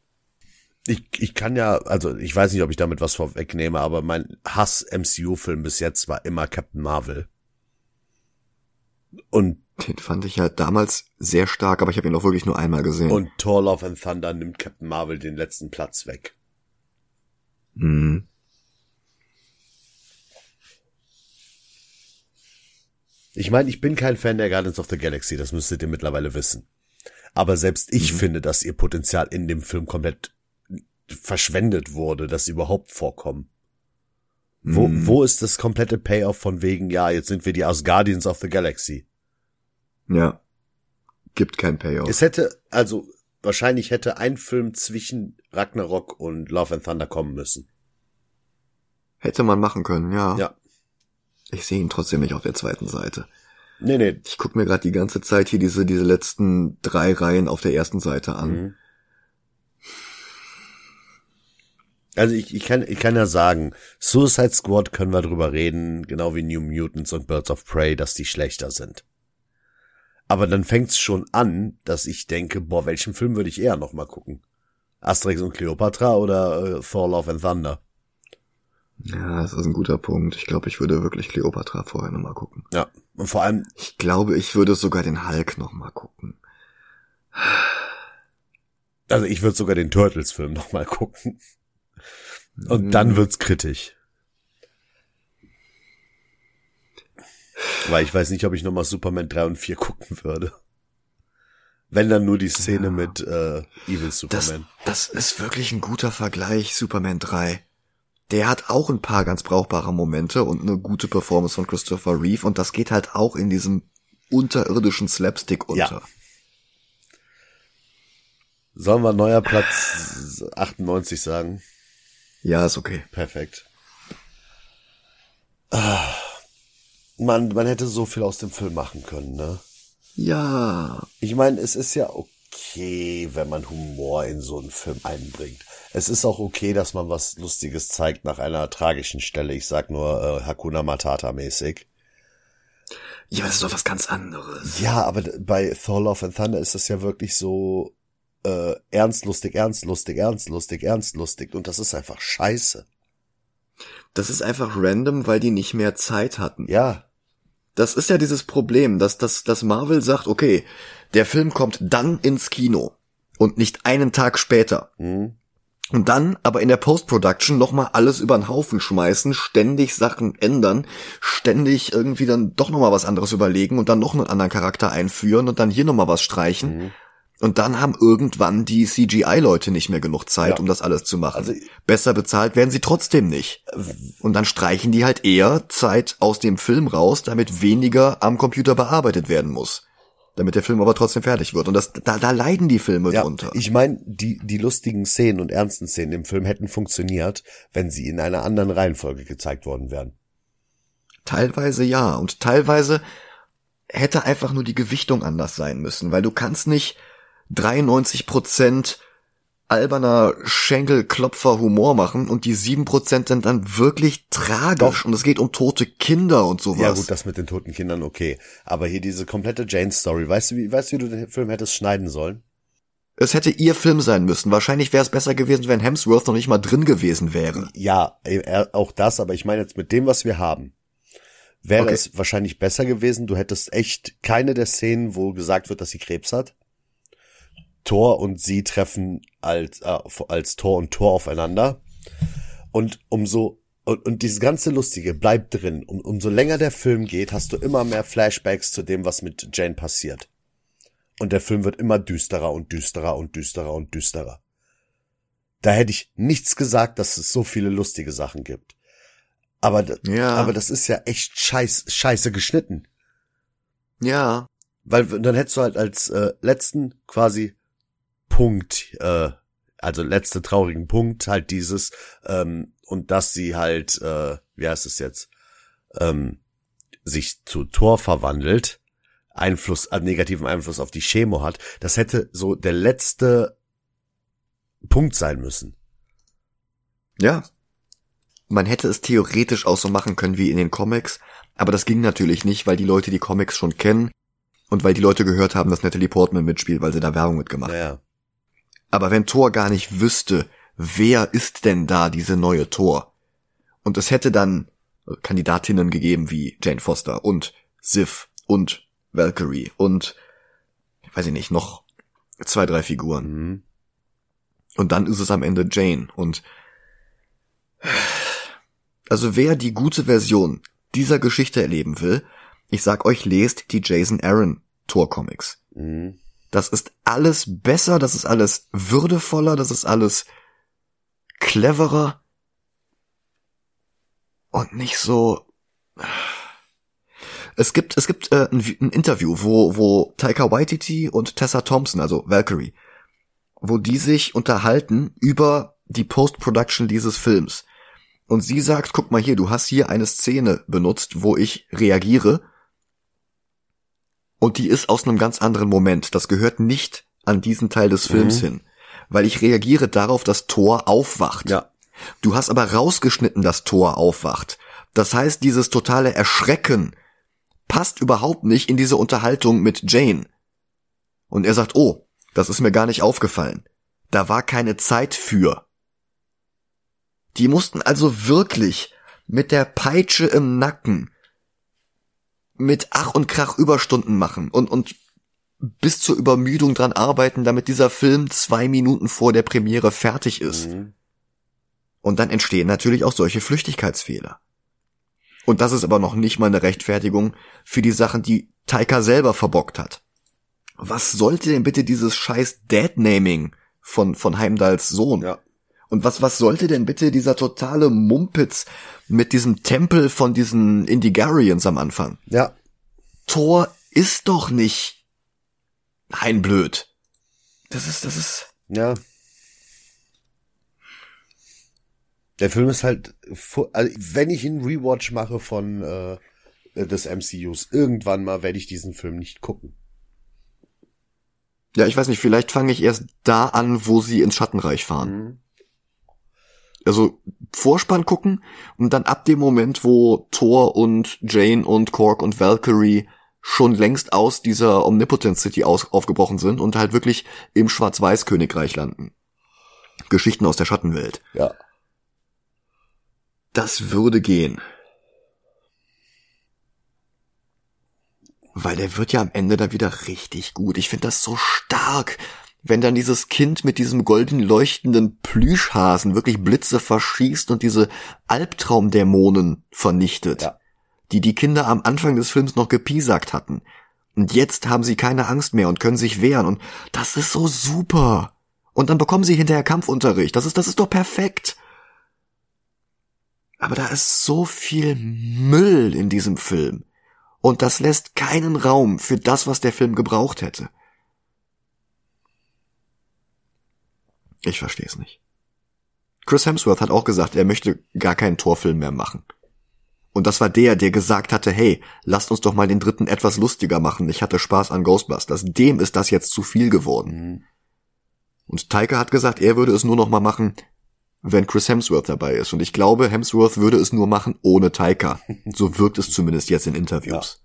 Ich, ich kann ja, also ich weiß nicht, ob ich damit was vorwegnehme, aber mein Hass-MCU-Film bis jetzt war immer Captain Marvel. Und, Den fand ich ja damals sehr stark, aber ich habe ihn auch wirklich nur einmal gesehen. und Thor Love and Thunder nimmt Captain Marvel den letzten Platz weg. Hm. Ich meine, ich bin kein Fan der Guardians of the Galaxy, das müsstet ihr mittlerweile wissen. Aber selbst ich Mhm. finde, dass ihr Potenzial in dem Film komplett verschwendet wurde, dass sie überhaupt vorkommen. Wo, Mhm. wo ist das komplette Payoff von wegen, ja, jetzt sind wir die Asgardians of the Galaxy? Ja. Gibt kein Payoff. Es hätte, also wahrscheinlich hätte ein Film zwischen Ragnarok und Love and Thunder kommen müssen. Hätte man machen können, ja. Ja. Ich sehe ihn trotzdem nicht auf der zweiten Seite. Nee, nee. Ich guck mir gerade die ganze Zeit hier diese, diese letzten drei Reihen auf der ersten Seite an. Mhm. Also ich, ich, kann, ich kann ja sagen, Suicide Squad können wir drüber reden, genau wie New Mutants und Birds of Prey, dass die schlechter sind. Aber dann fängt's schon an, dass ich denke, boah, welchen Film würde ich eher noch mal gucken? Asterix und Cleopatra oder äh, Thor Love and Thunder? Ja, das ist ein guter Punkt. Ich glaube, ich würde wirklich Cleopatra vorher nochmal gucken. Ja, und vor allem... Ich glaube, ich würde sogar den Hulk nochmal gucken. Also ich würde sogar den Turtles-Film nochmal gucken. Und dann wird's kritisch. Weil ich weiß nicht, ob ich nochmal Superman 3 und 4 gucken würde. Wenn dann nur die Szene ja. mit äh, Evil Superman. Das, das ist wirklich ein guter Vergleich, Superman 3. Der hat auch ein paar ganz brauchbare Momente und eine gute Performance von Christopher Reeve und das geht halt auch in diesem unterirdischen Slapstick unter. Ja. Sollen wir neuer Platz 98 sagen? Ja, ist okay. Perfekt. Ah, man, man hätte so viel aus dem Film machen können, ne? Ja. Ich meine, es ist ja okay, wenn man Humor in so einen Film einbringt. Es ist auch okay, dass man was Lustiges zeigt nach einer tragischen Stelle. Ich sag nur äh, Hakuna Matata mäßig. Ja, das ist doch was ganz anderes. Ja, aber bei Thor Love and Thunder ist das ja wirklich so äh, ernstlustig, ernstlustig, ernstlustig, ernstlustig und das ist einfach scheiße. Das ist einfach random, weil die nicht mehr Zeit hatten. Ja. Das ist ja dieses Problem, dass, dass, dass Marvel sagt, okay, der Film kommt dann ins Kino und nicht einen Tag später. Mhm. Und dann aber in der Post-Production nochmal alles über den Haufen schmeißen, ständig Sachen ändern, ständig irgendwie dann doch nochmal was anderes überlegen und dann noch einen anderen Charakter einführen und dann hier nochmal was streichen. Mhm. Und dann haben irgendwann die CGI-Leute nicht mehr genug Zeit, ja. um das alles zu machen. Also, Besser bezahlt werden sie trotzdem nicht. Und dann streichen die halt eher Zeit aus dem Film raus, damit weniger am Computer bearbeitet werden muss. Damit der Film aber trotzdem fertig wird. Und das, da, da leiden die Filme ja, drunter. Ich meine, die, die lustigen Szenen und ernsten Szenen im Film hätten funktioniert, wenn sie in einer anderen Reihenfolge gezeigt worden wären. Teilweise ja. Und teilweise hätte einfach nur die Gewichtung anders sein müssen, weil du kannst nicht 93 Prozent alberner Schenkelklopfer Humor machen und die sieben Prozent sind dann wirklich tragisch Doch. und es geht um tote Kinder und sowas. Ja gut, das mit den toten Kindern okay, aber hier diese komplette Jane Story, weißt du, wie weißt du, wie du den Film hättest schneiden sollen? Es hätte ihr Film sein müssen. Wahrscheinlich wäre es besser gewesen, wenn Hemsworth noch nicht mal drin gewesen wäre. Ja, auch das, aber ich meine jetzt mit dem, was wir haben, wäre okay. es wahrscheinlich besser gewesen. Du hättest echt keine der Szenen, wo gesagt wird, dass sie Krebs hat. Thor und sie treffen als, äh, als Tor und Tor aufeinander. Und umso, und, und dieses ganze Lustige bleibt drin. Um, umso länger der Film geht, hast du immer mehr Flashbacks zu dem, was mit Jane passiert. Und der Film wird immer düsterer und düsterer und düsterer und düsterer. Da hätte ich nichts gesagt, dass es so viele lustige Sachen gibt. Aber, ja. aber das ist ja echt scheiß, scheiße geschnitten. Ja. Weil dann hättest du halt als äh, letzten quasi Punkt, äh, also letzte traurigen Punkt, halt dieses, ähm, und dass sie halt, äh, wie heißt es jetzt, ähm, sich zu Tor verwandelt, Einfluss, äh, negativen Einfluss auf die Chemo hat, das hätte so der letzte Punkt sein müssen. Ja. Man hätte es theoretisch auch so machen können wie in den Comics, aber das ging natürlich nicht, weil die Leute die Comics schon kennen und weil die Leute gehört haben, dass Natalie Portman mitspielt, weil sie da Werbung mitgemacht hat. Ja. Aber wenn Thor gar nicht wüsste, wer ist denn da diese neue Thor? Und es hätte dann Kandidatinnen gegeben wie Jane Foster und Sif und Valkyrie und weiß ich nicht, noch zwei, drei Figuren. Mhm. Und dann ist es am Ende Jane und also wer die gute Version dieser Geschichte erleben will, ich sag euch, lest die Jason Aaron Tor Comics. Mhm. Das ist alles besser, das ist alles würdevoller, das ist alles cleverer und nicht so. Es gibt es gibt äh, ein, ein, Interview, wo wo Taika Waititi und Tessa Thompson, also Valkyrie, wo die sich unterhalten über die Post-Production dieses Films. Und sie sagt, guck mal hier, du hast hier eine Szene benutzt, wo ich reagiere Und die ist aus einem ganz anderen Moment. Das gehört nicht an diesen Teil des Films Mhm. hin. Weil ich reagiere darauf, dass Thor aufwacht. Ja. Du hast aber rausgeschnitten, dass Thor aufwacht. Das heißt, dieses totale Erschrecken passt überhaupt nicht in diese Unterhaltung mit Jane. Und er sagt, oh, das ist mir gar nicht aufgefallen. Da war keine Zeit für. Die mussten also wirklich mit der Peitsche im Nacken mit Ach und Krach Überstunden machen und, und bis zur Übermüdung dran arbeiten, damit dieser Film zwei Minuten vor der Premiere fertig ist. Mhm. Und dann entstehen natürlich auch solche Flüchtigkeitsfehler. Und das ist aber noch nicht mal eine Rechtfertigung für die Sachen, die Taika selber verbockt hat. Was sollte denn bitte dieses scheiß Deadnaming von, von Heimdalls Sohn? Ja. Und was, was sollte denn bitte dieser totale Mumpitz mit diesem Tempel von diesen Indigarians am Anfang? Ja. Thor ist doch nicht ein Blöd. Das ist, das ist, Ja. Der Film ist halt, also wenn ich einen Rewatch mache von äh, des MCUs, irgendwann mal werde ich diesen Film nicht gucken. ja, ich weiß nicht, vielleicht fange ich erst da an, wo sie ins Schattenreich fahren. Also Vorspann gucken und dann ab dem Moment, wo Thor und Jane und Korg und Valkyrie schon längst aus dieser Omnipotent City aus, aufgebrochen sind und halt wirklich im Schwarz-Weiß-Königreich landen. Geschichten aus der Schattenwelt. Ja. Das würde gehen. Weil der wird ja am Ende dann wieder richtig gut. Ich finde das so stark, wenn dann dieses Kind mit diesem golden leuchtenden Plüschhasen wirklich Blitze verschießt und diese Albtraumdämonen vernichtet, Ja. die die Kinder am Anfang des Films noch gepiesackt hatten. Und jetzt haben sie keine Angst mehr und können sich wehren und das ist so super. Und dann bekommen sie hinterher Kampfunterricht. Das ist, das ist doch perfekt. Aber da ist so viel Müll in diesem Film. Und das lässt keinen Raum für das, was der Film gebraucht hätte. Ich verstehe es nicht. Chris Hemsworth hat auch gesagt, er möchte gar keinen Torfilm mehr machen. Und das war der, der gesagt hatte, hey, lasst uns doch mal den dritten etwas lustiger machen. Ich hatte Spaß an Ghostbusters. Dem ist das jetzt zu viel geworden. Mhm. Und Taika hat gesagt, er würde es nur noch mal machen, wenn Chris Hemsworth dabei ist. Und ich glaube, Hemsworth würde es nur machen ohne Taika. [LAUGHS] So wirkt es zumindest jetzt in Interviews.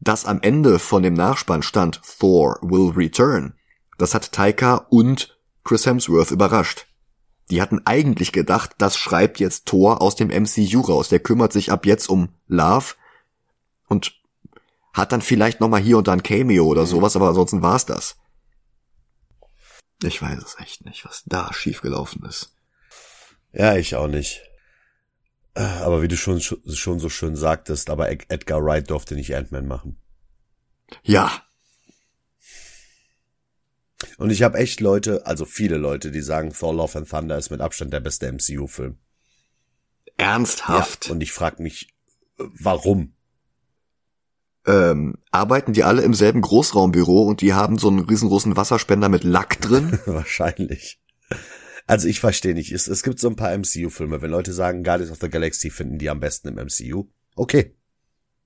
Dass am Ende von dem Nachspann stand Thor will return, das hat Taika und Chris Hemsworth überrascht. Die hatten eigentlich gedacht, das schreibt jetzt Thor aus dem MCU raus. Der kümmert sich ab jetzt um Love und hat dann vielleicht noch mal hier und da ein Cameo oder sowas, aber ansonsten war's das. Ich weiß es echt nicht, was da schiefgelaufen ist. Ja, ich auch nicht. Äh, Aber wie du schon, schon so schön sagtest, aber Ed- Edgar Wright durfte nicht Ant-Man machen. Ja, Und ich habe echt Leute, also viele Leute, die sagen, Thor Love and Thunder ist mit Abstand der beste MCU-Film. ernsthaft. Und ich frage mich, warum? ähm, arbeiten die alle im selben Großraumbüro und die haben so einen riesengroßen Wasserspender mit Lack drin? [LAUGHS] Wahrscheinlich. Also ich verstehe nicht. Es, es gibt so ein paar MCU-Filme. Wenn Leute sagen, Guardians of the Galaxy finden die am besten im MCU. Okay.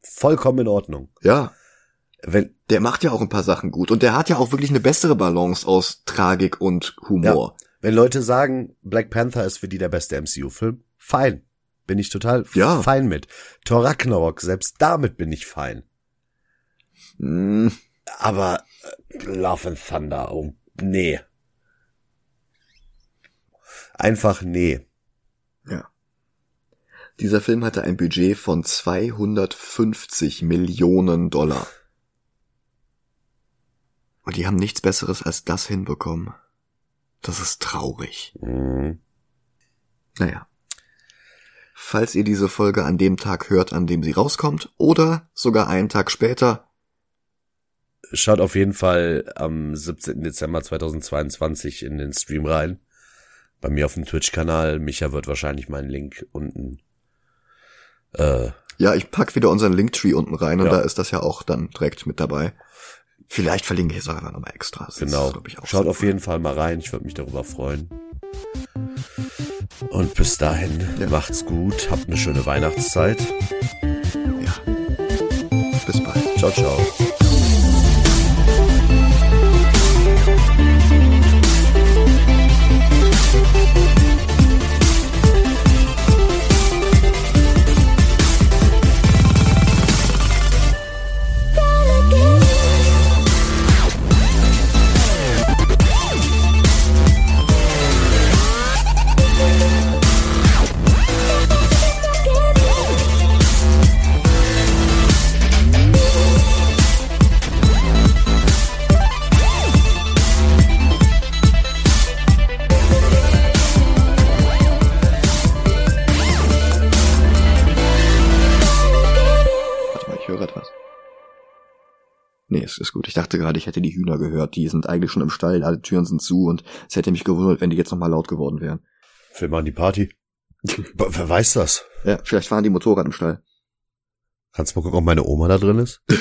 Vollkommen in Ordnung. ja, Wenn, der macht ja auch ein paar Sachen gut und der hat ja auch wirklich eine bessere Balance aus Tragik und Humor. wenn Leute sagen, Black Panther ist für die der beste MCU-Film, fein. Bin ich total Ja. fein mit. Thor Ragnarok, selbst damit bin ich fein. Hm, Aber äh, Love and Thunder, oh, nee. Einfach nee. ja. Dieser Film hatte ein Budget von 250 Millionen Dollar. Und die haben nichts Besseres als das hinbekommen. Das ist traurig. Mhm. Naja. Falls ihr diese Folge an dem Tag hört, an dem sie rauskommt, oder sogar einen Tag später, Schaut auf jeden Fall am 17. Dezember 2022 in den Stream rein. Bei mir auf dem Twitch-Kanal. Micha wird wahrscheinlich meinen Link unten. Äh, ja, ich pack wieder unseren Linktree unten rein und Ja. da ist das ja auch dann direkt mit dabei. Vielleicht verlinke ich es einfach nochmal extra. Das genau. Ist, auch Schaut so. auf jeden Fall mal rein. Ich würde mich darüber freuen. Und bis dahin, Ja. macht's gut. Habt eine schöne Weihnachtszeit. Ja. Bis bald. Ciao, ciao. Nee, es ist gut. Ich dachte gerade, ich hätte die Hühner gehört. Die sind eigentlich schon im Stall, alle Türen sind zu und es hätte mich gewundert, wenn die jetzt nochmal laut geworden wären. Wir machen die Party. [LAUGHS] Wer weiß das? Ja, vielleicht fahren die Motorrad im Stall. Kannst du mal gucken, ob meine Oma da drin ist? [LAUGHS]